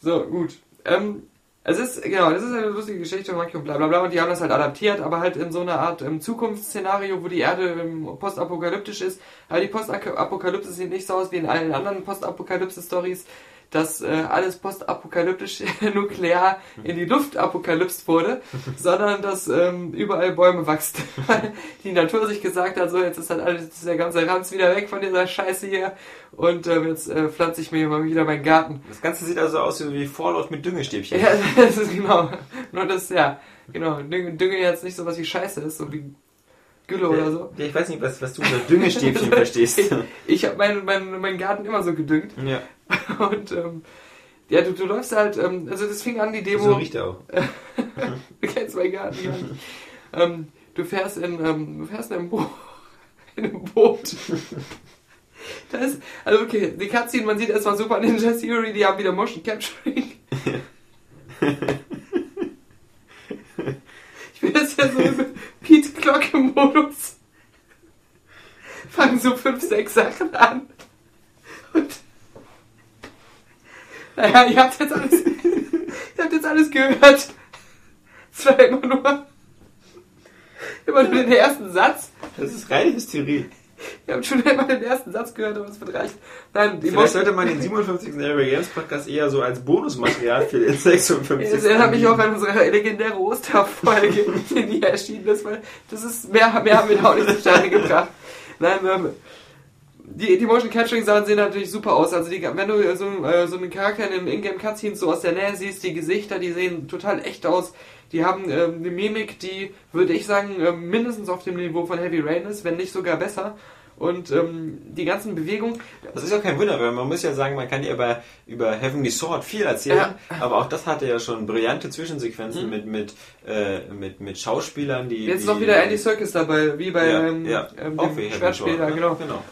S1: So, gut. Ähm, es ist, genau, das ist eine lustige Geschichte von Monkey und bla bla bla und die haben das halt adaptiert, aber halt in so einer Art ähm, Zukunftsszenario, wo die Erde ähm, postapokalyptisch ist. Aber die Postapokalypse sieht nicht so aus wie in allen anderen Postapokalypse-Stories, dass äh, alles postapokalyptisch nuklear in die Luft apokalypst wurde, sondern dass ähm, überall Bäume wachsen. Weil die Natur sich gesagt hat, so jetzt ist halt alles, ist der ganze Ranz wieder weg von dieser Scheiße hier und ähm, jetzt äh, pflanze ich mir mal wieder meinen Garten.
S4: Das Ganze sieht also aus wie Fallout mit Düngestäbchen.
S1: Ja, das ist genau. Nur das, ja, genau. Dünge, Dünge jetzt nicht so was wie Scheiße ist, so wie Gülle oder so.
S4: Ja, ich weiß nicht, was, was du unter Düngestäbchen verstehst.
S1: Ich habe meinen mein, mein Garten immer so gedüngt.
S4: ja,
S1: Und ähm, ja, du, du läufst halt, ähm, also das fing an, die Demo.
S4: so riecht er auch.
S1: du kennst meinen Garten gar nicht. ähm, du fährst in, ähm, du fährst in einem, Bo in einem Boot. Das ist, also okay, die Cutscene, man sieht erstmal Super Ninja Theory, die haben wieder Motion Capturing. Ich bin jetzt ja so im Pete Glocke Modus. Fangen so fünf, sechs Sachen an. Und naja, ihr habt jetzt alles, ihr habt jetzt alles gehört. Es war immer nur, immer nur den ersten Satz.
S4: Das ist reine Hysterie.
S1: Ihr habt schon immer den ersten Satz gehört, aber es wird reichen. Nein, die
S4: Vielleicht sollte man den 57. Area Games Podcast eher so als Bonusmaterial für den 56.
S1: es erinnert mich auch an unsere legendäre Osterfolge, die nie erschienen ist, weil das ist, mehr, mehr haben wir da auch nicht zustande gebracht. Nein, ähm, die, die Motion Capturing Sachen sehen natürlich super aus. Also die, wenn du so, äh, so einen Charakter in den Ingame Cutscenes so aus der Nähe siehst, die Gesichter, die sehen total echt aus. Die haben ähm, eine Mimik, die, würde ich sagen, ähm, mindestens auf dem Niveau von Heavy Rain ist, wenn nicht sogar besser. Und ähm, die ganzen Bewegungen,
S4: Das ist ja kein Wunder, weil man muss ja sagen, man kann ja über, über Heavenly Sword viel erzählen,
S1: Ja.
S4: aber auch das hatte ja schon brillante Zwischensequenzen mit, mit, äh, mit, mit Schauspielern, die...
S1: jetzt
S4: die,
S1: auch wieder Andy Serkis dabei, wie bei
S4: ja,
S1: ähm,
S4: ja,
S1: ähm, dem Schwertspieler,
S4: ne?
S1: genau.
S4: genau.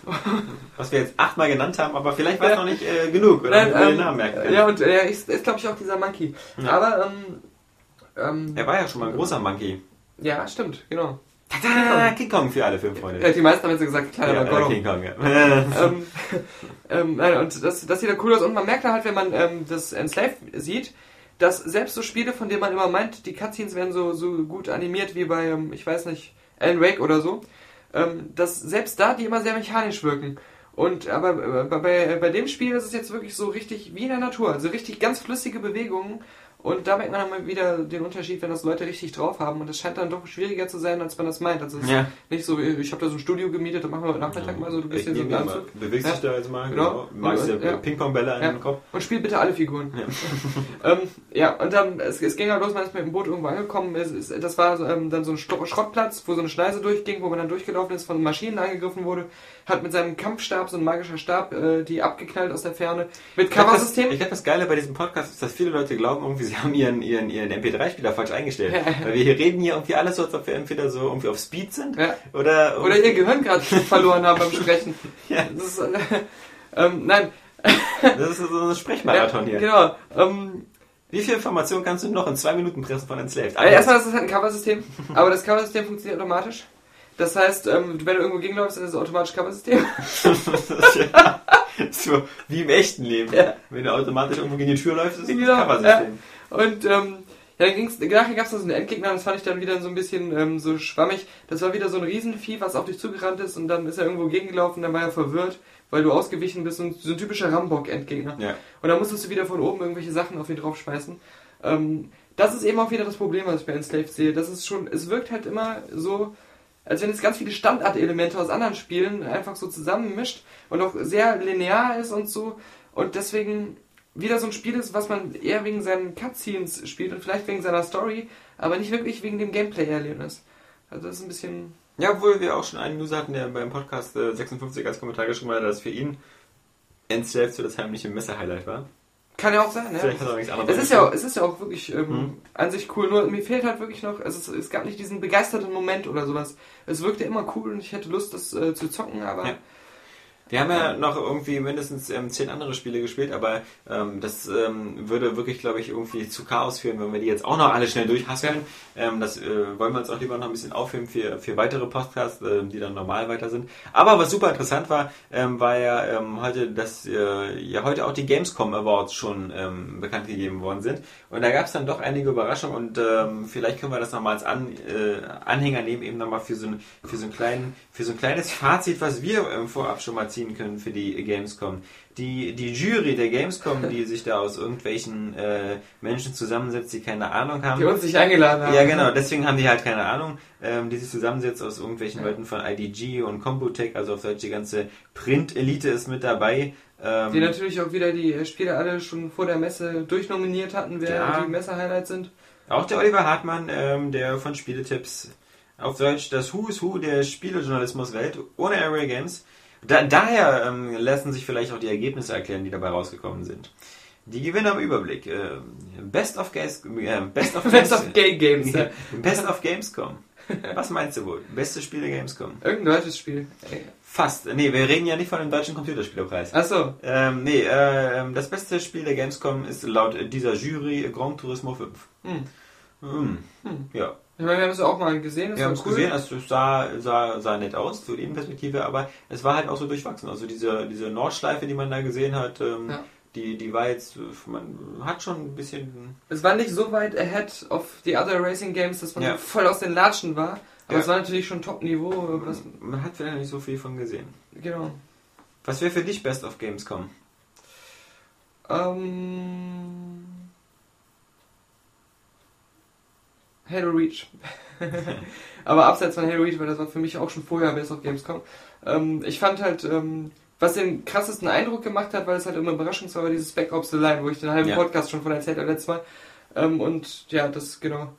S4: Was wir jetzt achtmal genannt haben, aber vielleicht war es
S1: Ja.
S4: noch nicht äh, genug, oder?
S1: Nein, ähm,
S4: Namen merken
S1: ja, und äh, er ist, ist glaube ich, auch dieser Monkey. Aber, ähm, ähm,
S4: Er war ja schon mal ein großer Monkey.
S1: ja, stimmt, genau.
S4: Tada, King Kong für alle Filmfreunde.
S1: Ja, die meisten haben jetzt gesagt, kleiner
S4: Ja, äh. King Kong, ja.
S1: ähm, ähm, nein, und das, das sieht ja cool aus. Und man merkt dann halt, wenn man ähm, das Enslaved sieht, dass selbst so Spiele, von denen man immer meint, die Cutscenes werden so, so gut animiert wie bei, ähm, ich weiß nicht, Alan Wake oder so, ähm, dass selbst da die immer sehr mechanisch wirken. Und aber äh, bei, bei, bei dem Spiel ist es jetzt wirklich so richtig wie in der Natur, also richtig ganz flüssige Bewegungen. Und da merkt man dann mal wieder den Unterschied, wenn das Leute richtig drauf haben. Und das scheint dann doch schwieriger zu sein, als man das meint. Also es
S4: Ja.
S1: ist nicht so, ich habe da so ein Studio gemietet, da machen wir heute Nachmittag mal so, du bist hier so
S4: mal,
S1: Anzug.
S4: bewegst
S1: Ja.
S4: dich da jetzt mal,
S1: Genau.
S4: genau. Magst dir
S1: Ja.
S4: Ping-Pong-Bälle an
S1: Ja.
S4: den Kopf.
S1: Und spielt bitte alle Figuren. Ja, ähm, ja und dann, es, es ging halt los, man ist mit dem Boot irgendwo angekommen. Es, es, das war ähm, dann so ein Schrottplatz, wo so eine Schneise durchging, wo man dann durchgelaufen ist, von Maschinen angegriffen wurde. Hat mit seinem Kampfstab, so ein magischer Stab, äh, die abgeknallt aus der Ferne. Mit
S4: Ich glaube, das,
S1: Coversystem.
S4: ich glaub, das Geile bei diesem Podcast ist, dass viele Leute glauben, irgendwie, sie haben ihren, ihren, ihren MP3-Spieler falsch eingestellt. Weil wir hier reden hier irgendwie alles so, als ob wir entweder so irgendwie auf Speed sind
S1: Ja.
S4: oder,
S1: Oder ihr Gehirn gerade verloren haben beim Sprechen.
S4: Ja.
S1: Das ist, äh, ähm, nein.
S4: Das ist so ein Sprechmarathon hier.
S1: Genau. Ähm,
S4: Wie viel Informationen kannst du noch in zwei Minuten pressen von Enslaved?
S1: also erstmal ist es halt ein Cover-System, aber das Cover-System funktioniert automatisch. Das heißt, ähm, wenn du irgendwo gegenläufst, dann ist es automatisch Cover-System.
S4: ja. so wie im echten Leben.
S1: Ja.
S4: Wenn du automatisch irgendwo gegen die Tür läufst, ist es
S1: Genau,
S4: ein Coversystem.
S1: Und ähm, ja, dann ging's, nachher gab es noch so einen Endgegner, das fand ich dann wieder so ein bisschen ähm, so schwammig. Das war wieder so ein Riesenvieh, was auf dich zugerannt ist und dann ist er irgendwo gegengelaufen, dann war er verwirrt, weil du ausgewichen bist und so ein typischer Rambock-Endgegner.
S4: Ja.
S1: Und dann musstest du wieder von oben irgendwelche Sachen auf ihn draufschmeißen. Ähm, das ist eben auch wieder das Problem, was ich bei Enslaved sehe. Das ist schon, es wirkt halt immer so, als wenn es ganz viele Standardelemente aus anderen Spielen einfach so zusammenmischt und auch sehr linear ist und so. Und deswegen wieder so ein Spiel ist, was man eher wegen seinen Cutscenes spielt und vielleicht wegen seiner Story, aber nicht wirklich wegen dem Gameplay-Erlebnis. Also das ist ein bisschen...
S4: Ja, obwohl wir auch schon einen User hatten, der beim Podcast äh, 56 als Kommentar geschrieben hat, dass für ihn Enslaved so das heimliche Messer-Highlight war.
S1: Kann ja auch sein, ne?
S4: Vielleicht hat er nichts anderes
S1: Es ist, ja, auch- es ist ja auch wirklich ähm,
S4: Mhm.
S1: an sich cool, nur mir fehlt halt wirklich noch, also es, es gab nicht diesen begeisterten Moment oder sowas. Es wirkte immer cool und ich hätte Lust, das äh, zu zocken, aber
S4: Ja. Wir haben ja noch irgendwie mindestens ähm, zehn andere Spiele gespielt, aber ähm, das ähm, würde wirklich, glaube ich, irgendwie zu Chaos führen, wenn wir die jetzt auch noch alle schnell durchhasseln. Ähm, das äh, wollen wir uns auch lieber noch ein bisschen aufheben für, für weitere Podcasts, äh, die dann normal weiter sind. Aber was super interessant war, ähm, war ja ähm, heute, dass äh, ja heute auch die Gamescom Awards schon ähm, bekannt gegeben worden sind. Und da gab es dann doch einige Überraschungen und ähm, vielleicht können wir das nochmal als An, äh, Anhänger nehmen, eben nochmal für so, ein, für, so kleinen, für so ein kleines Fazit, was wir ähm, vorab schon mal ziehen können für die Gamescom. Die, die Jury der Gamescom, die sich da aus irgendwelchen äh, Menschen zusammensetzt, die keine Ahnung haben.
S1: die uns nicht eingeladen haben.
S4: Ja, genau, deswegen haben die halt keine Ahnung, ähm, die sich zusammensetzt aus irgendwelchen Leuten von IDG und Computech, also auf Deutsch die ganze Print-Elite ist mit dabei. Ähm,
S1: Die natürlich auch wieder die Spiele alle schon vor der Messe durchnominiert hatten, wer
S4: Ja.
S1: die Messe-Highlights sind.
S4: Auch der Oliver Hartmann, ähm, der von Spieletipps auf Deutsch das Who is Who der Spielejournalismuswelt ohne Area Games. Da, daher ähm, lassen sich vielleicht auch die Ergebnisse erklären, die dabei rausgekommen sind. Die Gewinner im Überblick. Ähm, Best of Games, äh, Best of
S1: Best of Gay Games.
S4: Best of Gamescom. Was meinst du wohl? Beste Spiel der Gamescom?
S1: Irgendein deutsches Spiel. Ey.
S4: Fast. Nee, wir reden ja nicht von dem deutschen Computerspielepreis.
S1: Achso,
S4: Ähm, nee, äh, das beste Spiel der Gamescom ist laut dieser Jury Gran Turismo 5.
S1: Hm.
S4: Hm. Ja.
S1: Ich meine, wir haben es ja auch mal gesehen, das
S4: Wir haben es
S1: cool.
S4: gesehen, also es sah, sah, sah nett aus, zur Innenperspektive, aber es war halt auch so durchwachsen. Also diese, diese Nordschleife, die man da gesehen hat, ähm,
S1: Ja.
S4: die, die war jetzt, man hat schon ein bisschen.
S1: Es war nicht so weit ahead of the other Racing Games, dass man
S4: Ja.
S1: voll aus den Latschen war. Aber
S4: Ja.
S1: es war natürlich schon Top-Niveau.
S4: Man hat vielleicht nicht so viel von gesehen.
S1: Genau.
S4: Was wäre für dich Best of Gamescom?
S1: Ähm, Halo Reach. Aber abseits von Halo Reach, weil das war für mich auch schon vorher Best of Gamescom. Ähm, ich fand halt, ähm, was den krassesten Eindruck gemacht hat, weil es halt immer überraschend war, war dieses Spec Ops The Line, wo ich den halben
S4: Ja.
S1: Podcast schon von erzählt habe letztes Mal. Ähm, und ja, das genau.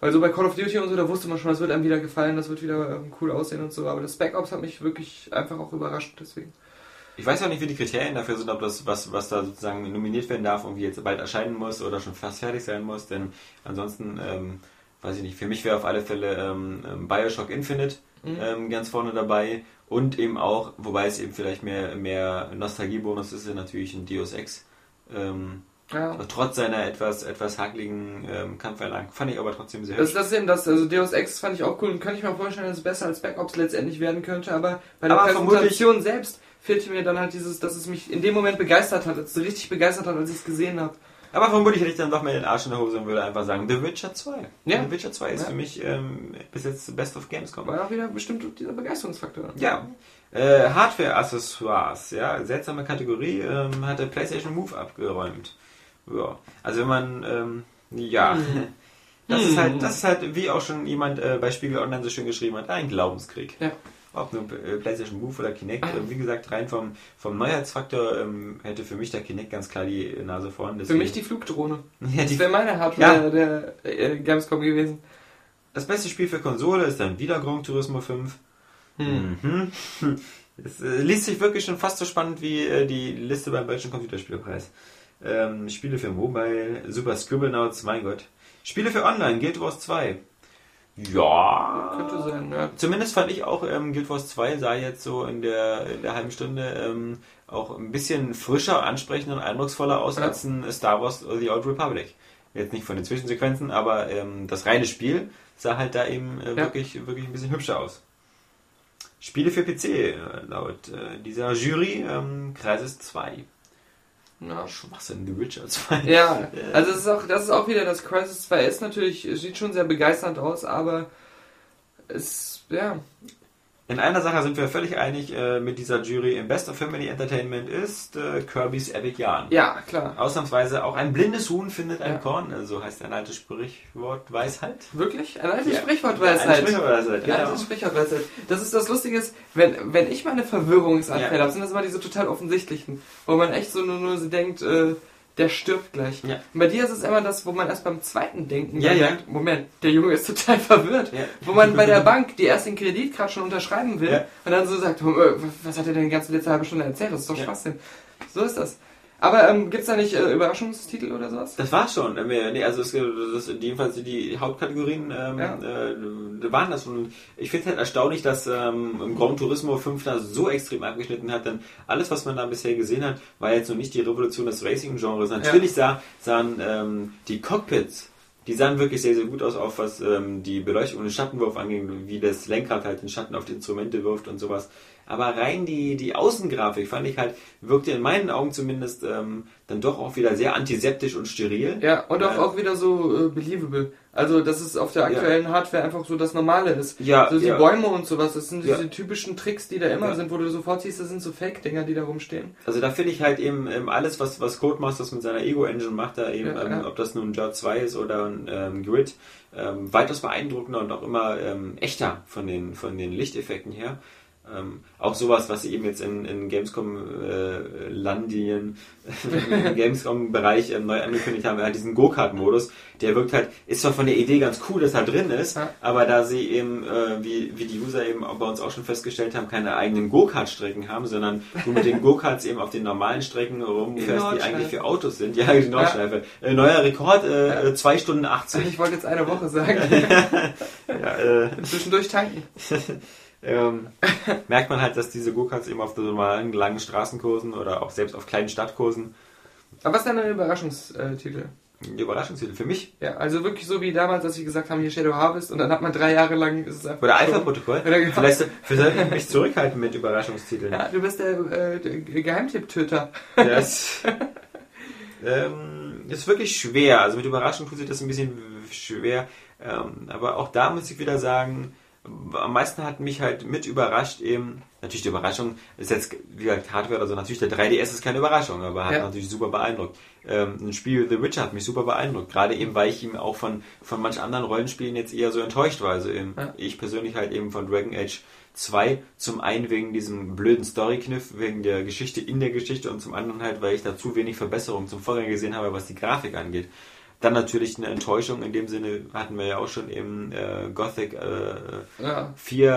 S1: Weil so bei Call of Duty und so, da wusste man schon, das wird einem wieder gefallen, das wird wieder ähm, cool aussehen und so. Aber das Spec Ops hat mich wirklich einfach auch überrascht, deswegen.
S4: Ich weiß auch nicht, wie die Kriterien dafür sind, ob das, was, was da sozusagen nominiert werden darf, irgendwie jetzt bald erscheinen muss oder schon fast fertig sein muss, denn ansonsten, ähm, weiß ich nicht, für mich wäre auf alle Fälle ähm, ähm, Bioshock Infinite
S1: Mhm.
S4: ähm, ganz vorne dabei und eben auch, wobei es eben vielleicht mehr, mehr Nostalgiebonus ist, natürlich ein Deus Ex. Ähm,
S1: Ja.
S4: trotz seiner etwas, etwas hakligen ähm, Kampfeinlagen fand ich aber trotzdem sehr
S1: Das,
S4: hübsch.
S1: das ist eben das, also Deus Ex fand ich auch cool und kann ich mir vorstellen, dass es besser als Spec Ops letztendlich werden könnte, aber bei der
S4: Aber
S1: Präsentation selbst fehlte mir dann halt dieses, dass es mich in dem Moment begeistert hat, dass es richtig begeistert hat, als ich es gesehen habe.
S4: Aber vermutlich hätte ich dann doch mal den Arsch in der Hose und würde einfach sagen, The Witcher 2.
S1: Ja.
S4: The Witcher 2 ist
S1: Ja.
S4: für mich ähm, bis jetzt Best of Gamescom.
S1: War auch wieder bestimmt dieser Begeisterungsfaktor.
S4: Ja. Äh, Hardware-Accessoires, ja, seltsame Kategorie, ähm, hat der PlayStation Move abgeräumt. Ja. Also wenn man, ähm, ja, das ist halt, das ist halt, wie auch schon jemand äh, bei Spiegel Online so schön geschrieben hat, ein Glaubenskrieg.
S1: Ja.
S4: Ob nur äh, PlayStation Move oder Kinect, äh, wie gesagt, rein vom, vom Neuheitsfaktor ähm, hätte für mich der Kinect ganz klar die Nase vorn.
S1: Für
S4: deswegen-
S1: mich die Flugdrohne.
S4: ja,
S1: Das
S4: die
S1: wäre meine Hardware
S4: Ja.
S1: der äh, Gamescom gewesen.
S4: Das beste Spiel für Konsole ist dann wieder Gran Turismo 5. Mhm. Es äh, liest sich wirklich schon fast so spannend wie äh, die Liste beim Deutschen Computerspielpreis. Ähm, Spiele für Mobile, Super Scribblenauts, mein Gott. Spiele für Online, Guild Wars 2. Ja.
S1: Könnte sein, ja.
S4: Zumindest fand ich auch, ähm, Guild Wars 2 sah jetzt so in der, in der halben Stunde ähm, auch ein bisschen frischer, ansprechender und eindrucksvoller aus
S1: Ja.
S4: als ein Star Wars The Old Republic. Jetzt nicht von den Zwischensequenzen, aber ähm, das reine Spiel sah halt da eben äh,
S1: Ja.
S4: wirklich, wirklich ein bisschen hübscher aus. Spiele für PC, äh, laut äh, dieser Jury, ähm, Kreises 2.
S1: Ja.
S4: Schwachsinn, The Witcher 2.
S1: Ja, also es ist auch, das ist auch wieder das Crisis 2 ist natürlich, sieht schon sehr begeisternd aus, aber es, ja,
S4: In einer Sache sind wir völlig einig äh, mit dieser Jury. Im Best of Family Entertainment ist äh, Kirby's Epic Yarn.
S1: ja, klar.
S4: Ausnahmsweise auch ein blindes Huhn findet ein
S1: Ja.
S4: Korn, äh, so heißt ein altes Sprichwort Weisheit.
S1: Wirklich? Ein altes
S4: Ja.
S1: Sprichwort
S4: Ein
S1: Weisheit.
S4: Sprichwort Weisheit,
S1: Ja,
S4: genau.
S1: das Sprichwort Weisheit. Das ist das Lustige ist, wenn, wenn ich meine Verwirrungsanfälle
S4: Ja.
S1: habe, sind das immer diese total offensichtlichen, wo man echt so nur, nur so denkt, äh, der stirbt gleich.
S4: Ja.
S1: Und bei dir ist es immer das, wo man erst beim zweiten Denken
S4: Ja, ja.
S1: merkt, Moment, der Junge ist total verwirrt. Wo man bei der Bank, die erst den Kredit gerade schon unterschreiben will und dann so sagt, "Hm, äh, was hat er denn die ganze letzte halbe Stunde erzählt? Das ist doch. Schwachsinn. So ist das. Aber ähm, gibt's da nicht äh, Überraschungstitel oder sowas?
S4: Das war's schon. Äh, Nee, also es, das, jedenfalls die Hauptkategorien ähm,
S1: Ja.
S4: äh, waren das. Und ich finde es halt erstaunlich, dass ähm, im Gran Turismo 5 da so extrem abgeschnitten hat. Denn alles, was man da bisher gesehen hat, war jetzt noch nicht die Revolution des Racing-Genres. Natürlich sah, sahen ähm, die Cockpits, die sahen wirklich sehr, sehr gut aus, auch was ähm, die Beleuchtung und den Schattenwurf anging, wie das Lenkrad halt den Schatten auf die Instrumente wirft und sowas. Aber rein die, die Außengrafik fand ich halt, wirkte in meinen Augen zumindest ähm, dann doch auch wieder sehr antiseptisch und steril.
S1: Ja, und auch,
S4: Ja.
S1: auch wieder so äh, believable. Also, dass es auf der aktuellen Hardware einfach so das Normale ist.
S4: Ja,
S1: so die
S4: ja.
S1: Bäume und sowas, das sind
S4: Ja.
S1: diese typischen Tricks, die da immer
S4: Ja.
S1: sind, wo du sofort siehst, das sind so Fake-Dinger, die da rumstehen.
S4: Also da finde ich halt eben ähm, alles, was, was Codemasters mit seiner Ego-Engine macht, da eben,
S1: Ja,
S4: ähm,
S1: ja.
S4: ob das nun Jar 2 ist oder ein ähm, Grid, ähm, weitaus beeindruckender und auch immer ähm, echter von den, von den Lichteffekten her. Ähm, auch sowas, was sie eben jetzt in, in Gamescom äh, im Gamescom-Bereich ähm, neu angekündigt haben, halt diesen Go-Kart-Modus, der wirkt halt, ist zwar von der Idee ganz cool, dass er drin ist,
S1: Ja.
S4: aber da sie eben, äh, wie, wie die User eben auch bei uns auch schon festgestellt haben, keine eigenen Go-Kart-Strecken haben, sondern du mit den Go-Karts eben auf den normalen Strecken rumfährst, die eigentlich für Autos sind. Ja, die Nordschleife. Äh, neuer Rekord, äh, 2 Stunden 80.
S1: Ich wollte jetzt eine Woche sagen.
S4: Ja, äh,
S1: Zwischendurch tanken.
S4: ähm, merkt man halt, dass diese Go-Karts eben auf den normalen langen Straßenkursen oder auch selbst auf kleinen Stadtkursen
S1: Aber was ist denn ein Überraschungstitel?
S4: die Überraschungstitel für mich.
S1: Ja, also wirklich so wie damals, als sie gesagt haben, hier Shadow Harvest und dann hat man drei Jahre lang ist es einfach
S4: Oder Alpha-Protokoll.
S1: Oder genau.
S4: Vielleicht, sollte ich mich zurückhalten mit Überraschungstiteln.
S1: Ja, du bist der, äh, der Geheimtipp-Töter.
S4: Das ähm, ist wirklich schwer. Also mit Überraschung tut sich das ein bisschen schwer. Ähm, aber auch da muss ich wieder sagen, am meisten hat mich halt mit überrascht eben, natürlich die Überraschung ist jetzt, wie gesagt, Hardware, also natürlich der 3DS ist keine Überraschung, aber hat
S1: Ja.
S4: natürlich super beeindruckt. Ähm, ein Spiel The Witcher hat mich super beeindruckt, gerade eben, weil ich ihm auch von, von manch anderen Rollenspielen jetzt eher so enttäuscht war. Also eben,
S1: Ja.
S4: ich persönlich halt eben von Dragon Age 2 zum einen wegen diesem blöden Story-Kniff, wegen der Geschichte in der Geschichte und zum anderen halt, weil ich da zu wenig Verbesserung zum Vorgänger gesehen habe, was die Grafik angeht. Dann natürlich eine Enttäuschung, in dem Sinne hatten wir ja auch schon eben äh, Gothic äh,
S1: Ja,
S4: 4,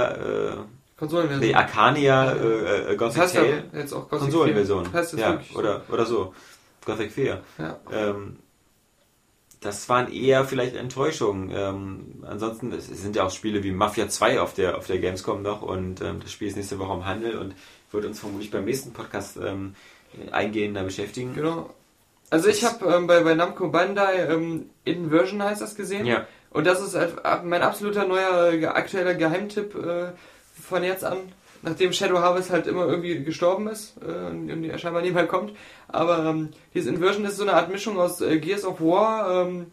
S4: äh,
S1: Konsolenversion.
S4: nee, Arcania, äh, äh,
S1: das
S4: Gothic
S1: heißt
S4: Tale,
S1: ja jetzt auch Gothic
S4: Konsolenversion.
S1: 4. Das heißt
S4: Ja,
S1: wirklich so.
S4: oder, oder so. Gothic 4.
S1: Ja.
S4: Ähm, das waren eher vielleicht Enttäuschungen. Ähm, ansonsten sind ja auch Spiele wie Mafia 2 auf der, auf der Gamescom noch und ähm, das Spiel ist nächste Woche im Handel und wird uns vermutlich beim nächsten Podcast ähm, eingehender beschäftigen.
S1: Genau. Also ich habe ähm, bei, bei Namco Bandai ähm, Inversion heißt das gesehen.
S4: Ja.
S1: Und das ist mein absoluter neuer aktueller Geheimtipp äh, von jetzt an. Nachdem Shadow Harvest halt immer irgendwie gestorben ist äh, und und scheinbar nie mehr kommt. Aber ähm, dieses Inversion ist so eine Art Mischung aus äh, Gears of War, ähm,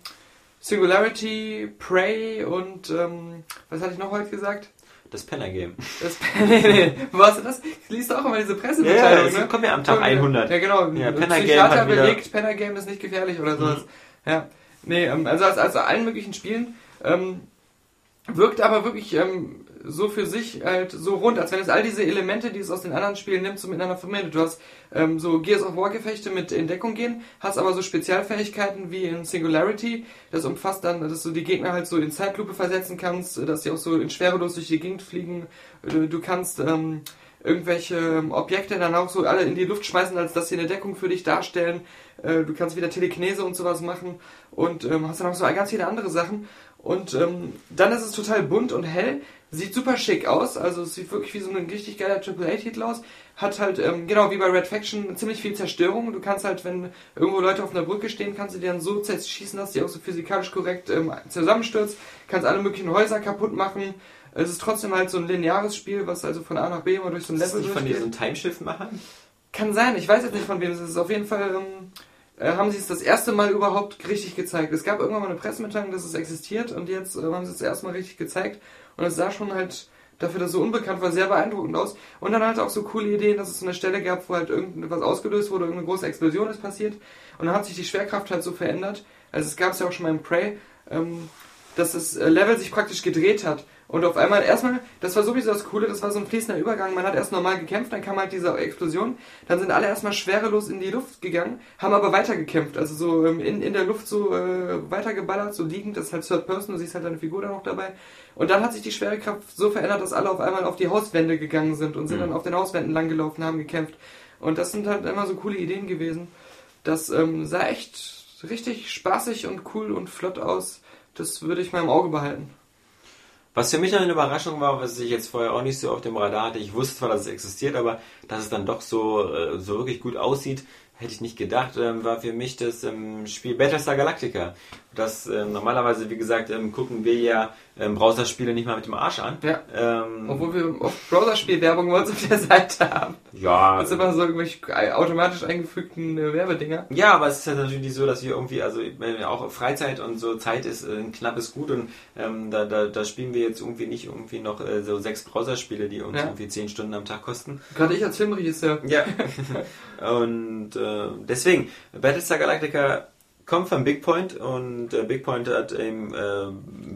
S1: Singularity, Prey und ähm, was hatte ich noch heute gesagt?
S4: Das Penner Game.
S1: Das, nee, was ist das? Du liest auch immer diese
S4: Ja,
S1: Pressemitteilung,
S4: ja,
S1: ne?
S4: es kommt ja am Tag 100.
S1: Ja, genau.
S4: Ja,
S1: Ein
S4: Penner Game
S1: Psychiater
S4: hat wieder- Mhm.
S1: belegt, Penner Game ist nicht gefährlich oder sowas. Ja. Nee, ähm, also aus, aus allen möglichen Spielen ähm, wirkt aber wirklich ähm, so für sich halt so rund, als wenn es all diese Elemente, die es aus den anderen Spielen nimmt, so miteinander verbindet. Du hast ähm, so Gears of War Gefechte mit in Deckung gehen, hast aber so Spezialfähigkeiten wie in Singularity. Das umfasst dann, dass du die Gegner halt so in Zeitlupe versetzen kannst, dass die auch so in Schwerelos durch die Gegend fliegen. Du, du kannst ähm, irgendwelche ähm, Objekte dann auch so alle in die Luft schmeißen, als dass sie eine Deckung für dich darstellen. Äh, du kannst wieder Telekinese und sowas machen und ähm, hast dann auch so ganz viele andere Sachen. Und ähm, dann ist es total bunt und hell, sieht super schick aus, also es sieht wirklich wie so ein richtig geiler AAA-Titel aus. Hat halt, ähm, genau wie bei Red Faction, ziemlich viel Zerstörung. Du kannst halt, wenn irgendwo Leute auf einer Brücke stehen, kannst du die dann so zerschießen, dass die auch so physikalisch korrekt ähm, zusammenstürzt. Kannst alle möglichen Häuser kaputt machen. Es ist trotzdem halt so ein lineares Spiel, was also von A nach B immer durch so ein
S4: Ist das
S1: Level
S4: nicht von
S1: durchgeht.
S4: diesen Timeshift-Machern?
S1: Kann sein, ich weiß jetzt nicht von wem es ist. Auf jeden Fall ähm, äh, haben sie es das erste Mal überhaupt richtig gezeigt. Es gab irgendwann mal eine Pressemitteilung, dass es existiert und jetzt äh, haben sie es das erste Mal richtig gezeigt. Und es sah schon halt dafür, dass es so unbekannt war, sehr beeindruckend aus. Und dann halt auch so coole Ideen, dass es so eine Stelle gab, wo halt irgendwas ausgelöst wurde, irgendeine große Explosion ist passiert. Und dann hat sich die Schwerkraft halt so verändert. Also es gab es ja auch schon mal im Prey, ähm, dass das äh, Level sich praktisch gedreht hat. Und auf einmal, erstmal, das war sowieso das Coole, das war so ein fließender Übergang. Man hat erst normal gekämpft, dann kam halt diese Explosion. Dann sind alle erstmal schwerelos in die Luft gegangen, haben aber weitergekämpft. Also so ähm, in, in der Luft so äh, weitergeballert, so liegend. Das ist halt Third Person, du siehst halt deine Figur da noch dabei. Und dann hat sich die Schwerekraft so verändert, dass alle auf einmal auf die Hauswände gegangen sind und sind dann auf den Hauswänden langgelaufen, haben gekämpft. Und das sind halt immer so coole Ideen gewesen. Das ähm, sah echt richtig spaßig und cool und flott aus. Das würde ich mal im Auge behalten.
S4: Was für mich eine Überraschung war, was ich jetzt vorher auch nicht so auf dem Radar hatte. Ich wusste zwar, dass es existiert, aber dass es dann doch so, äh, so wirklich gut aussieht, hätte ich nicht gedacht, ähm, war für mich das ähm, Spiel Battlestar Galactica. Das ähm, normalerweise, wie gesagt, gucken wir ja ähm, Browserspiele nicht mal mit dem Arsch an.
S1: Ja.
S4: Ähm,
S1: Obwohl wir oft Browserspielwerbung bei uns auf der Seite haben.
S4: ja,
S1: Das sind immer so irgendwelche automatisch eingefügten äh, Werbedinger.
S4: Ja, aber es ist ja natürlich so, dass wir irgendwie, also auch Freizeit und so Zeit ist äh, ein knappes Gut und ähm, da, da, da spielen wir jetzt irgendwie nicht irgendwie noch äh, so sechs Browserspiele, die uns
S1: Ja.
S4: irgendwie zehn Stunden am Tag kosten.
S1: Gerade ich als Filmregisseur.
S4: Ja. und äh, deswegen, Battlestar Galactica kommt von Big Point und äh, Big Point hat eben äh,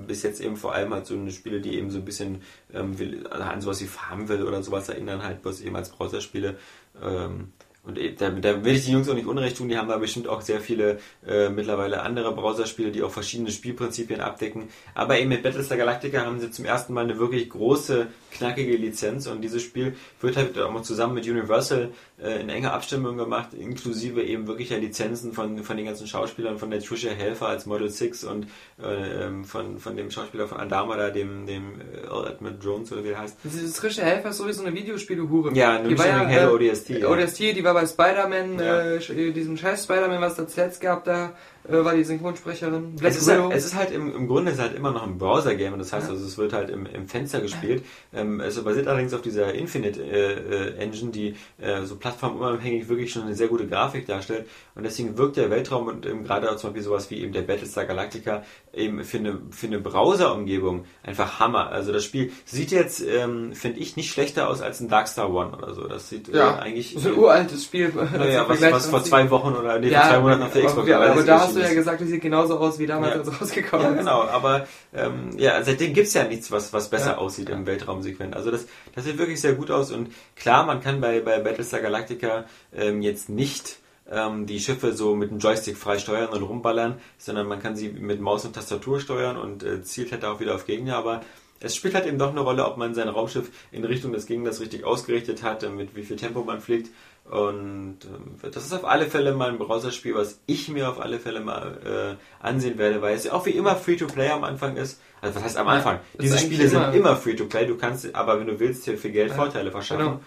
S4: bis jetzt eben vor allem halt so eine Spiele, die eben so ein bisschen ähm, will, an sowas wie Farmville oder sowas erinnern, halt bloß eben als Browserspiele. Ähm, und eh, da, da will ich die Jungs auch nicht unrecht tun, die haben da bestimmt auch sehr viele äh, mittlerweile andere Browserspiele, die auch verschiedene Spielprinzipien abdecken. Aber eben mit Battlestar Galactica haben sie zum ersten Mal eine wirklich große, knackige Lizenz und dieses Spiel wird halt auch mal zusammen mit Universal äh, in enger Abstimmung gemacht, inklusive eben wirklicher Lizenzen von, von den ganzen Schauspielern, von der Trisha Helfer als Model 6 und äh, ähm, von, von dem Schauspieler von Andamada, dem, dem äh, Earl Edmund Jones oder wie der heißt.
S1: Diese frische Helfer ist sowieso eine Videospiele-Hure.
S4: Ja, eine
S1: die war ja,
S4: Halo
S1: äh,
S4: ODST. ja.
S1: ODST, die war bei Spider-Man,
S4: Ja.
S1: äh, sch- diesem scheiß Spider-Man, was da zuletzt gab, da äh, war die Synchronsprecherin. Black
S4: Es ist, halt, es ist halt im, im Grunde ist halt immer noch ein Browser-Game, das heißt also, es wird halt im, im Fenster gespielt. Ähm, es basiert allerdings auf dieser Infinite äh, äh, Engine, die äh, so plattformunabhängig wirklich schon eine sehr gute Grafik darstellt. Und deswegen wirkt der Weltraum und eben gerade auch zum Beispiel sowas wie eben der Battlestar Galactica eben für eine, für eine Browser-Umgebung einfach Hammer. Also das Spiel sieht jetzt, ähm, finde ich, nicht schlechter aus als ein Darkstar One oder so. Das sieht
S1: ja,
S4: äh, eigentlich.
S1: so ein uraltes Spiel.
S4: naja, was, was vor zwei Wochen oder nee,
S1: ja,
S4: vor zwei Monaten auf der Xbox
S1: ja, aber
S4: 360
S1: da hast du ja gesagt, das sieht genauso aus wie damals,
S4: Ja.
S1: als es rausgekommen
S4: Ja, genau, aber ähm, ja, seitdem gibt's ja nichts, was, was besser
S1: Ja.
S4: aussieht im Weltraumsegment. Also das, das sieht wirklich sehr gut aus und klar, man kann bei, bei Battlestar Galactica ähm, jetzt nicht ähm, die Schiffe so mit dem Joystick frei steuern und rumballern, sondern man kann sie mit Maus und Tastatur steuern und äh, zielt halt auch wieder auf Gegner, aber es spielt halt eben doch eine Rolle, ob man sein Raumschiff in Richtung des Gegners richtig ausgerichtet hat, äh, mit wie viel Tempo man fliegt. Und ähm, das ist auf alle Fälle mal ein Browserspiel, was ich mir auf alle Fälle mal äh, ansehen werde, weil es ja auch wie immer Free-to-Play am Anfang ist. Also was heißt am Anfang?
S1: das
S4: Diese Spiele
S1: eigentlich
S4: sind
S1: immer-
S4: immer Free-to-Play, du kannst aber wenn du willst hier für Geld
S1: Ja,
S4: Vorteile verschaffen.
S1: Genau.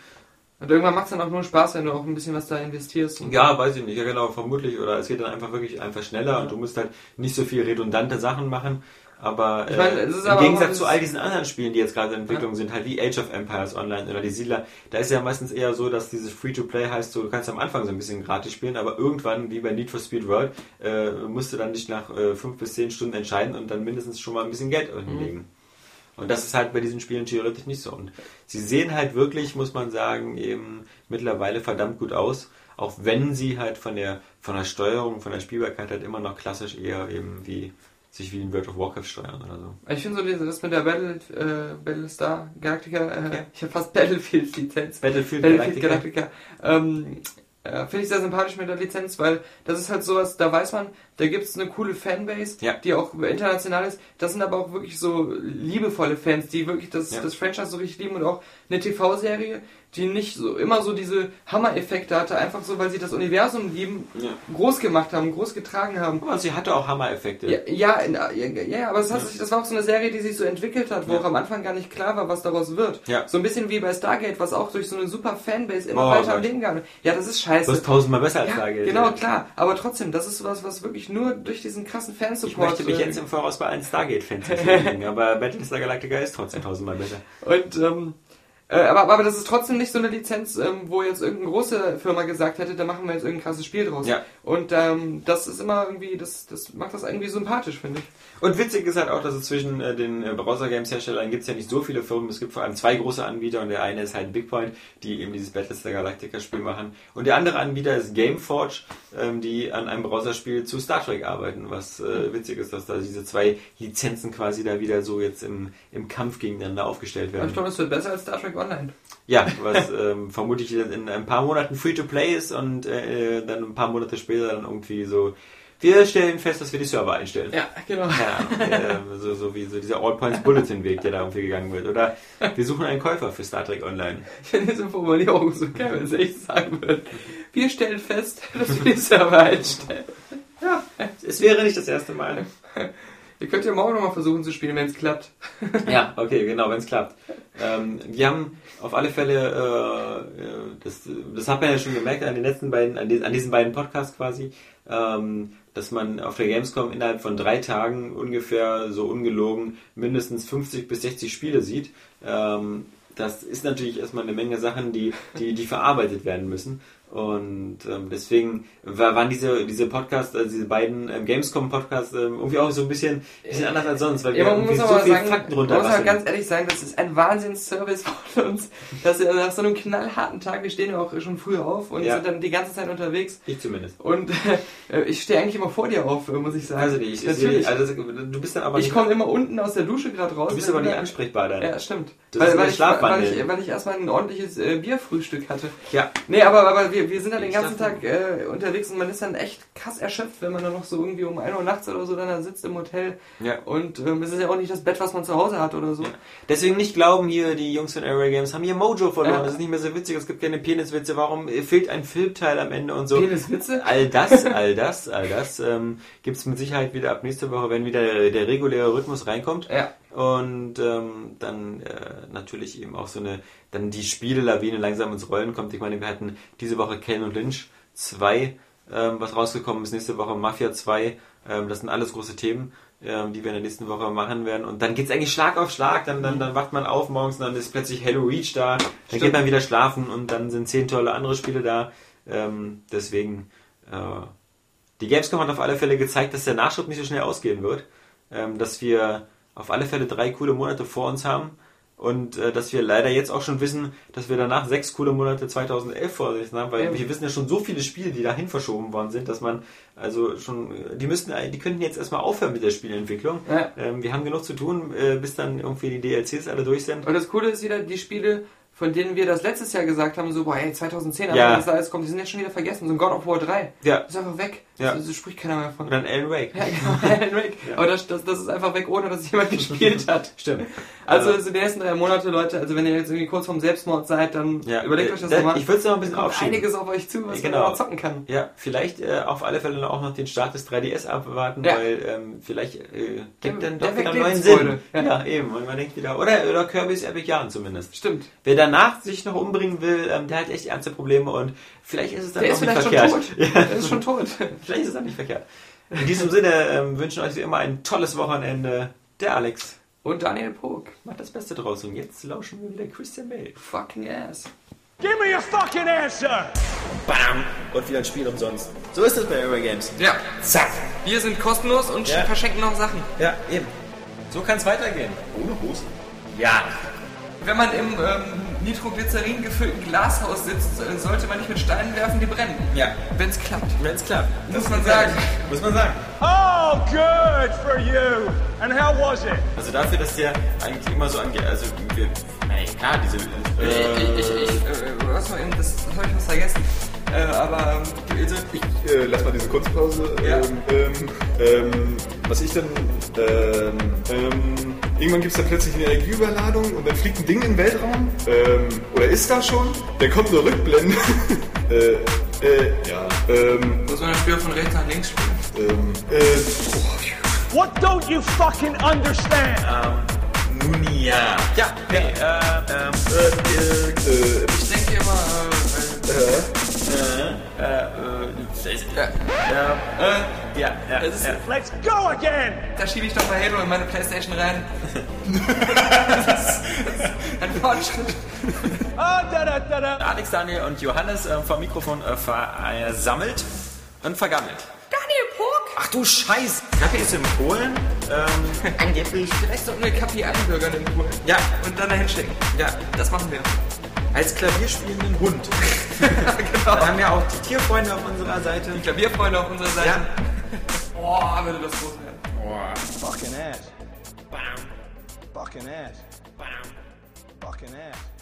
S1: Und irgendwann macht es dann auch nur Spaß, wenn du auch ein bisschen was da investierst. Und
S4: Ja, weiß ich nicht, ja genau, vermutlich. Oder es geht dann einfach wirklich einfach schneller und du musst halt nicht so viel redundante Sachen machen. Aber
S1: Ich meine,
S4: äh, im
S1: aber
S4: Gegensatz zu all diesen anderen Spielen, die jetzt gerade in Entwicklung sind, halt wie Age of Empires Online oder die Siedler, da ist ja meistens eher so, dass dieses Free-to-Play heißt, so, du kannst am Anfang so ein bisschen gratis spielen, aber irgendwann, wie bei Need for Speed World, äh, musst du dann dich nach äh, fünf bis zehn Stunden entscheiden und dann mindestens schon mal ein bisschen Geld hinlegen. Und das ist halt bei diesen Spielen theoretisch nicht so. Und sie sehen halt wirklich, muss man sagen, eben mittlerweile verdammt gut aus, auch wenn sie halt von der von der Steuerung, von der Spielbarkeit halt immer noch klassisch eher eben wie sich wie in World of Warcraft steuern oder so.
S1: Ich finde so das mit der Battle, äh, Battlestar Galactica, äh,
S4: Ja.
S1: ich habe fast Battlefield-Lizenz.
S4: Battlefield,
S1: Battlefield
S4: Galactica.
S1: Galactica. Ähm, äh, Finde ich sehr sympathisch mit der Lizenz, weil das ist halt sowas, da weiß man, da gibt es eine coole Fanbase,
S4: Ja.
S1: die auch international ist. Das sind aber auch wirklich so liebevolle Fans, die wirklich das,
S4: Ja.
S1: das Franchise so richtig lieben und auch eine TV-Serie, die nicht so immer so diese Hammer-Effekte hatte, einfach so, weil sie das Universum lieben,
S4: Ja.
S1: groß gemacht haben, groß getragen haben.
S4: Aber sie hatte auch Hammer-Effekte.
S1: Ja, ja, ja, ja, aber es hat sich, das war auch so eine Serie, die sich so entwickelt hat, wo auch am Anfang gar nicht klar war, was daraus wird. So ein bisschen wie bei Stargate, was auch durch so eine super Fanbase immer
S4: Oh
S1: weiter am. Leben gegangen Ja, das ist
S4: Du
S1: scheiße.
S4: bist tausendmal besser als Stargate.
S1: genau, klar. Aber trotzdem, das ist was, was wirklich nur durch diesen krassen
S4: Ich
S1: Fansupport...
S4: möchte mich
S1: äh,
S4: jetzt im Voraus bei allen Stargate-Fans entschuldigen, aber Battlestar Galactica ist trotzdem tausendmal besser.
S1: Und, ähm, äh, aber, aber das ist trotzdem nicht so eine Lizenz, ähm, wo jetzt irgendeine große Firma gesagt hätte, da machen wir jetzt irgendein krasses Spiel draus.
S4: Ja.
S1: Und ähm, das ist immer irgendwie, das, das macht das irgendwie sympathisch, finde ich.
S4: Und witzig ist halt auch, dass es zwischen äh, den äh, Browser-Games-Herstellern gibt es ja nicht so viele Firmen. Es gibt vor allem zwei große Anbieter und der eine ist halt Bigpoint, die eben dieses Battlestar Galactica-Spiel machen. Und der andere Anbieter ist Gameforge, ähm, die an einem Browserspiel zu Star Trek arbeiten. Was äh, witzig ist, dass da diese zwei Lizenzen quasi da wieder so jetzt im, im Kampf gegeneinander aufgestellt werden.
S1: ich glaube, es wird besser als Star Trek Online.
S4: Ja, was ähm, vermutlich in ein paar Monaten Free-to-Play ist und äh, dann ein paar Monate später dann irgendwie so, wir stellen fest, dass wir die Server einstellen.
S1: Ja, genau.
S4: Ja, äh, so, so wie so dieser All Points Bulletin Weg, der da irgendwie gegangen wird. Oder wir suchen einen Käufer für Star Trek Online.
S1: Ich finde diese Formulierung so geil, wenn es echt sagen würde. Wir stellen fest, dass wir die Server einstellen.
S4: Ja, es wäre nicht das erste Mal.
S1: Ihr könnt ja morgen nochmal versuchen zu spielen, wenn es klappt.
S4: Ja, okay, genau, wenn es klappt. Ähm, wir haben auf alle Fälle, äh, äh, das, das hat man ja schon gemerkt an den letzten beiden, an, die, an diesen beiden Podcasts quasi, ähm, dass man auf der Gamescom innerhalb von drei Tagen ungefähr so ungelogen mindestens 50 bis 60 Spiele sieht. Ähm, das ist natürlich erstmal eine Menge Sachen, die, die, die verarbeitet werden müssen. Und ähm, deswegen war, waren diese, diese Podcasts, also diese beiden ähm, Gamescom-Podcasts ähm, irgendwie auch so ein bisschen, bisschen anders als sonst, weil wir
S1: Ja, man
S4: irgendwie
S1: muss
S4: so
S1: sagen,
S4: Fakten
S1: man muss aber ganz ehrlich sagen, das ist ein Wahnsinnsservice von uns, dass wir nach so einem knallharten Tag, wir stehen ja auch schon früh auf und
S4: Ja.
S1: sind dann die ganze Zeit unterwegs.
S4: Ich zumindest.
S1: Und äh, ich stehe eigentlich immer vor dir auf, muss ich sagen.
S4: Also nicht, ich,
S1: Natürlich.
S4: ich, also du bist dann aber
S1: ich komme immer unten aus der Dusche gerade raus.
S4: du bist aber nicht
S1: wir-
S4: ansprechbar dann.
S1: Ja, stimmt.
S4: Das
S1: weil,
S4: ist
S1: weil, ich, weil, ich, weil ich erstmal ein ordentliches äh, Bierfrühstück hatte.
S4: Ja.
S1: Nee, aber, aber wir, wir sind dann den
S4: Ich
S1: ganzen Tag äh, unterwegs und man ist dann echt krass erschöpft, wenn man dann noch so irgendwie um 1 Uhr nachts oder so dann da sitzt im Hotel.
S4: Ja.
S1: Und ähm, es ist ja auch nicht das Bett, was man zu Hause hat oder so.
S4: Ja. Deswegen nicht glauben hier, die Jungs von Array Games haben hier Mojo verloren.
S1: Ja.
S4: Das ist nicht mehr so witzig, es gibt keine Peniswitze. Warum fehlt ein Filmteil am Ende und so?
S1: Peniswitze?
S4: All das, all das, all das ähm, gibt es mit Sicherheit wieder ab nächste Woche, wenn wieder der, der reguläre Rhythmus reinkommt.
S1: Ja.
S4: Und ähm, dann äh, natürlich eben auch so eine, dann die Spielelawine langsam ins Rollen kommt. Ich meine, wir hatten diese Woche Ken und Lynch 2, ähm, was rausgekommen ist, nächste Woche Mafia 2. Ähm, das sind alles große Themen, ähm, die wir in der nächsten Woche machen werden. Und dann geht's eigentlich Schlag auf Schlag. Dann, dann, dann wacht man auf morgens und dann ist plötzlich Hello Reach da. Dann
S1: Stimmt.
S4: geht man wieder schlafen und dann sind zehn tolle andere Spiele da. Ähm, deswegen, äh, die Gamescom hat auf alle Fälle gezeigt, dass der Nachschub nicht so schnell ausgehen wird. Ähm, dass wir auf alle Fälle drei coole Monate vor uns haben. Und äh, dass wir leider jetzt auch schon wissen, dass wir danach sechs coole Monate 2011 vor sich haben, weil
S1: Ja.
S4: wir wissen ja schon so viele Spiele, die dahin verschoben worden sind, dass man also schon, die müssten, die könnten jetzt erstmal aufhören mit der Spielentwicklung.
S1: Ja.
S4: Ähm, wir haben genug zu tun, äh, bis dann irgendwie die DLCs alle durch sind.
S1: Und das Coole ist wieder, die Spiele, von denen wir das letztes Jahr gesagt haben, so, boah, ey, 2010,
S4: Ja.
S1: aber das da alles kommt, die sind jetzt schon wieder vergessen. So ein God of War 3.
S4: Ja.
S1: Ist einfach weg.
S4: Ja.
S1: Das, das spricht keiner mehr von.
S4: Und dann Alan Wake.
S1: Ja, genau, Alan Wake. Aber das, das, das ist einfach weg, ohne dass es jemand gespielt hat.
S4: Stimmt.
S1: Also,
S4: Äh,
S1: also die nächsten drei Monate, Leute, also wenn ihr jetzt irgendwie kurz vorm Selbstmord seid, dann
S4: Ja,
S1: überlegt
S4: äh,
S1: euch das
S4: da-
S1: nochmal.
S4: ich würd's noch ein bisschen
S1: Kommt
S4: aufschieben.
S1: einiges auf euch zu, was
S4: Genau.
S1: man da zocken kann.
S4: Ja, vielleicht äh, auf alle Fälle auch noch den Start des 3DS abwarten,
S1: Ja.
S4: weil ähm, vielleicht äh, gibt dann doch wieder
S1: weckt
S4: neuen. Sinn.
S1: Ja.
S4: Ja. eben. Und man denkt wieder, oder, oder Kirby's Epic Yarn zumindest.
S1: Stimmt.
S4: Wer danach sich noch umbringen will, ähm, der hat echt ernste Probleme und vielleicht ist es dann
S1: Der
S4: auch
S1: ist
S4: nicht
S1: vielleicht schon
S4: verkehrt.
S1: tot.
S4: Ja.
S1: Der ist schon tot.
S4: Vielleicht ist es auch nicht verkehrt. In diesem Sinne ähm, wünschen euch wie immer ein tolles Wochenende. Der Alex
S1: Und Daniel Pog.
S4: macht das Beste draus und jetzt lauschen wir wieder Christian Bale.
S1: Fucking ass.
S5: Give me your fucking answer!
S4: Bam! Und wieder ein Spiel umsonst. So ist es bei Aero Games.
S1: Ja.
S4: Zack!
S1: Wir sind kostenlos und
S4: Ja.
S1: verschenken noch Sachen.
S4: Ja, eben. So kann es weitergehen.
S3: Ohne Hosen?
S4: Ja.
S1: Wenn man im ähm, Nitroglycerin gefüllten Glashaus sitzt, äh, sollte man nicht mit Steinen werfen, die brennen.
S4: Ja.
S1: Wenn es klappt.
S4: Wenn es klappt.
S1: Muss man sagen.
S4: Muss man sagen.
S5: Oh, good for you! And how was it?
S4: Also dafür, dass der eigentlich immer so angeht, also wir, nein, klar, diese, äh,
S1: ich, ich, ich, äh, was war eben, das habe ich was vergessen. Äh, aber, ähm, also,
S3: Ich äh, lass mal diese Kunstpause.
S1: Ja.
S3: Ähm, ähm, ähm, was ich denn. Ähm, ähm, irgendwann gibt es da plötzlich eine Energieüberladung und dann fliegt ein Ding in den Weltraum. Ähm, oder ist da schon? Dann kommt eine Rückblende. äh, äh, ja. Ähm,
S1: Muss man das Spiel von rechts nach links spielen?
S3: ähm, äh, oh,
S5: What don't you fucking understand?
S4: Nun ja. Ja, nee, äh, ähm,
S3: äh,
S1: Ich denke immer, äh,
S4: äh, ja, ja,
S1: ist,
S4: ja.
S5: Let's go again!
S1: da schiebe ich doch bei Halo in meine Playstation rein. das ist ein Fortschritt.
S5: Ah, da, da, da, da.
S4: Alex, Daniel und Johannes äh, vom Mikrofon äh, versammelt und vergammelt.
S1: Daniel Puck!
S4: Ach du Scheiß! Kaffee ist in Polen. Ähm, angeblich.
S1: Vielleicht sollten wir Kapi einbürgern in Polen.
S4: Ja,
S1: Und dann dahin schicken.
S4: ja.
S1: Das machen wir.
S4: Als klavierspielenden Hund.
S1: genau.
S4: Dann haben wir auch die Tierfreunde auf unserer Seite.
S1: Klavierfreunde auf unserer Seite.
S4: Ja.
S1: Boah, würde das groß werden.
S5: Fucking ass. Fucking ass. Fucking ass. Fucking ass.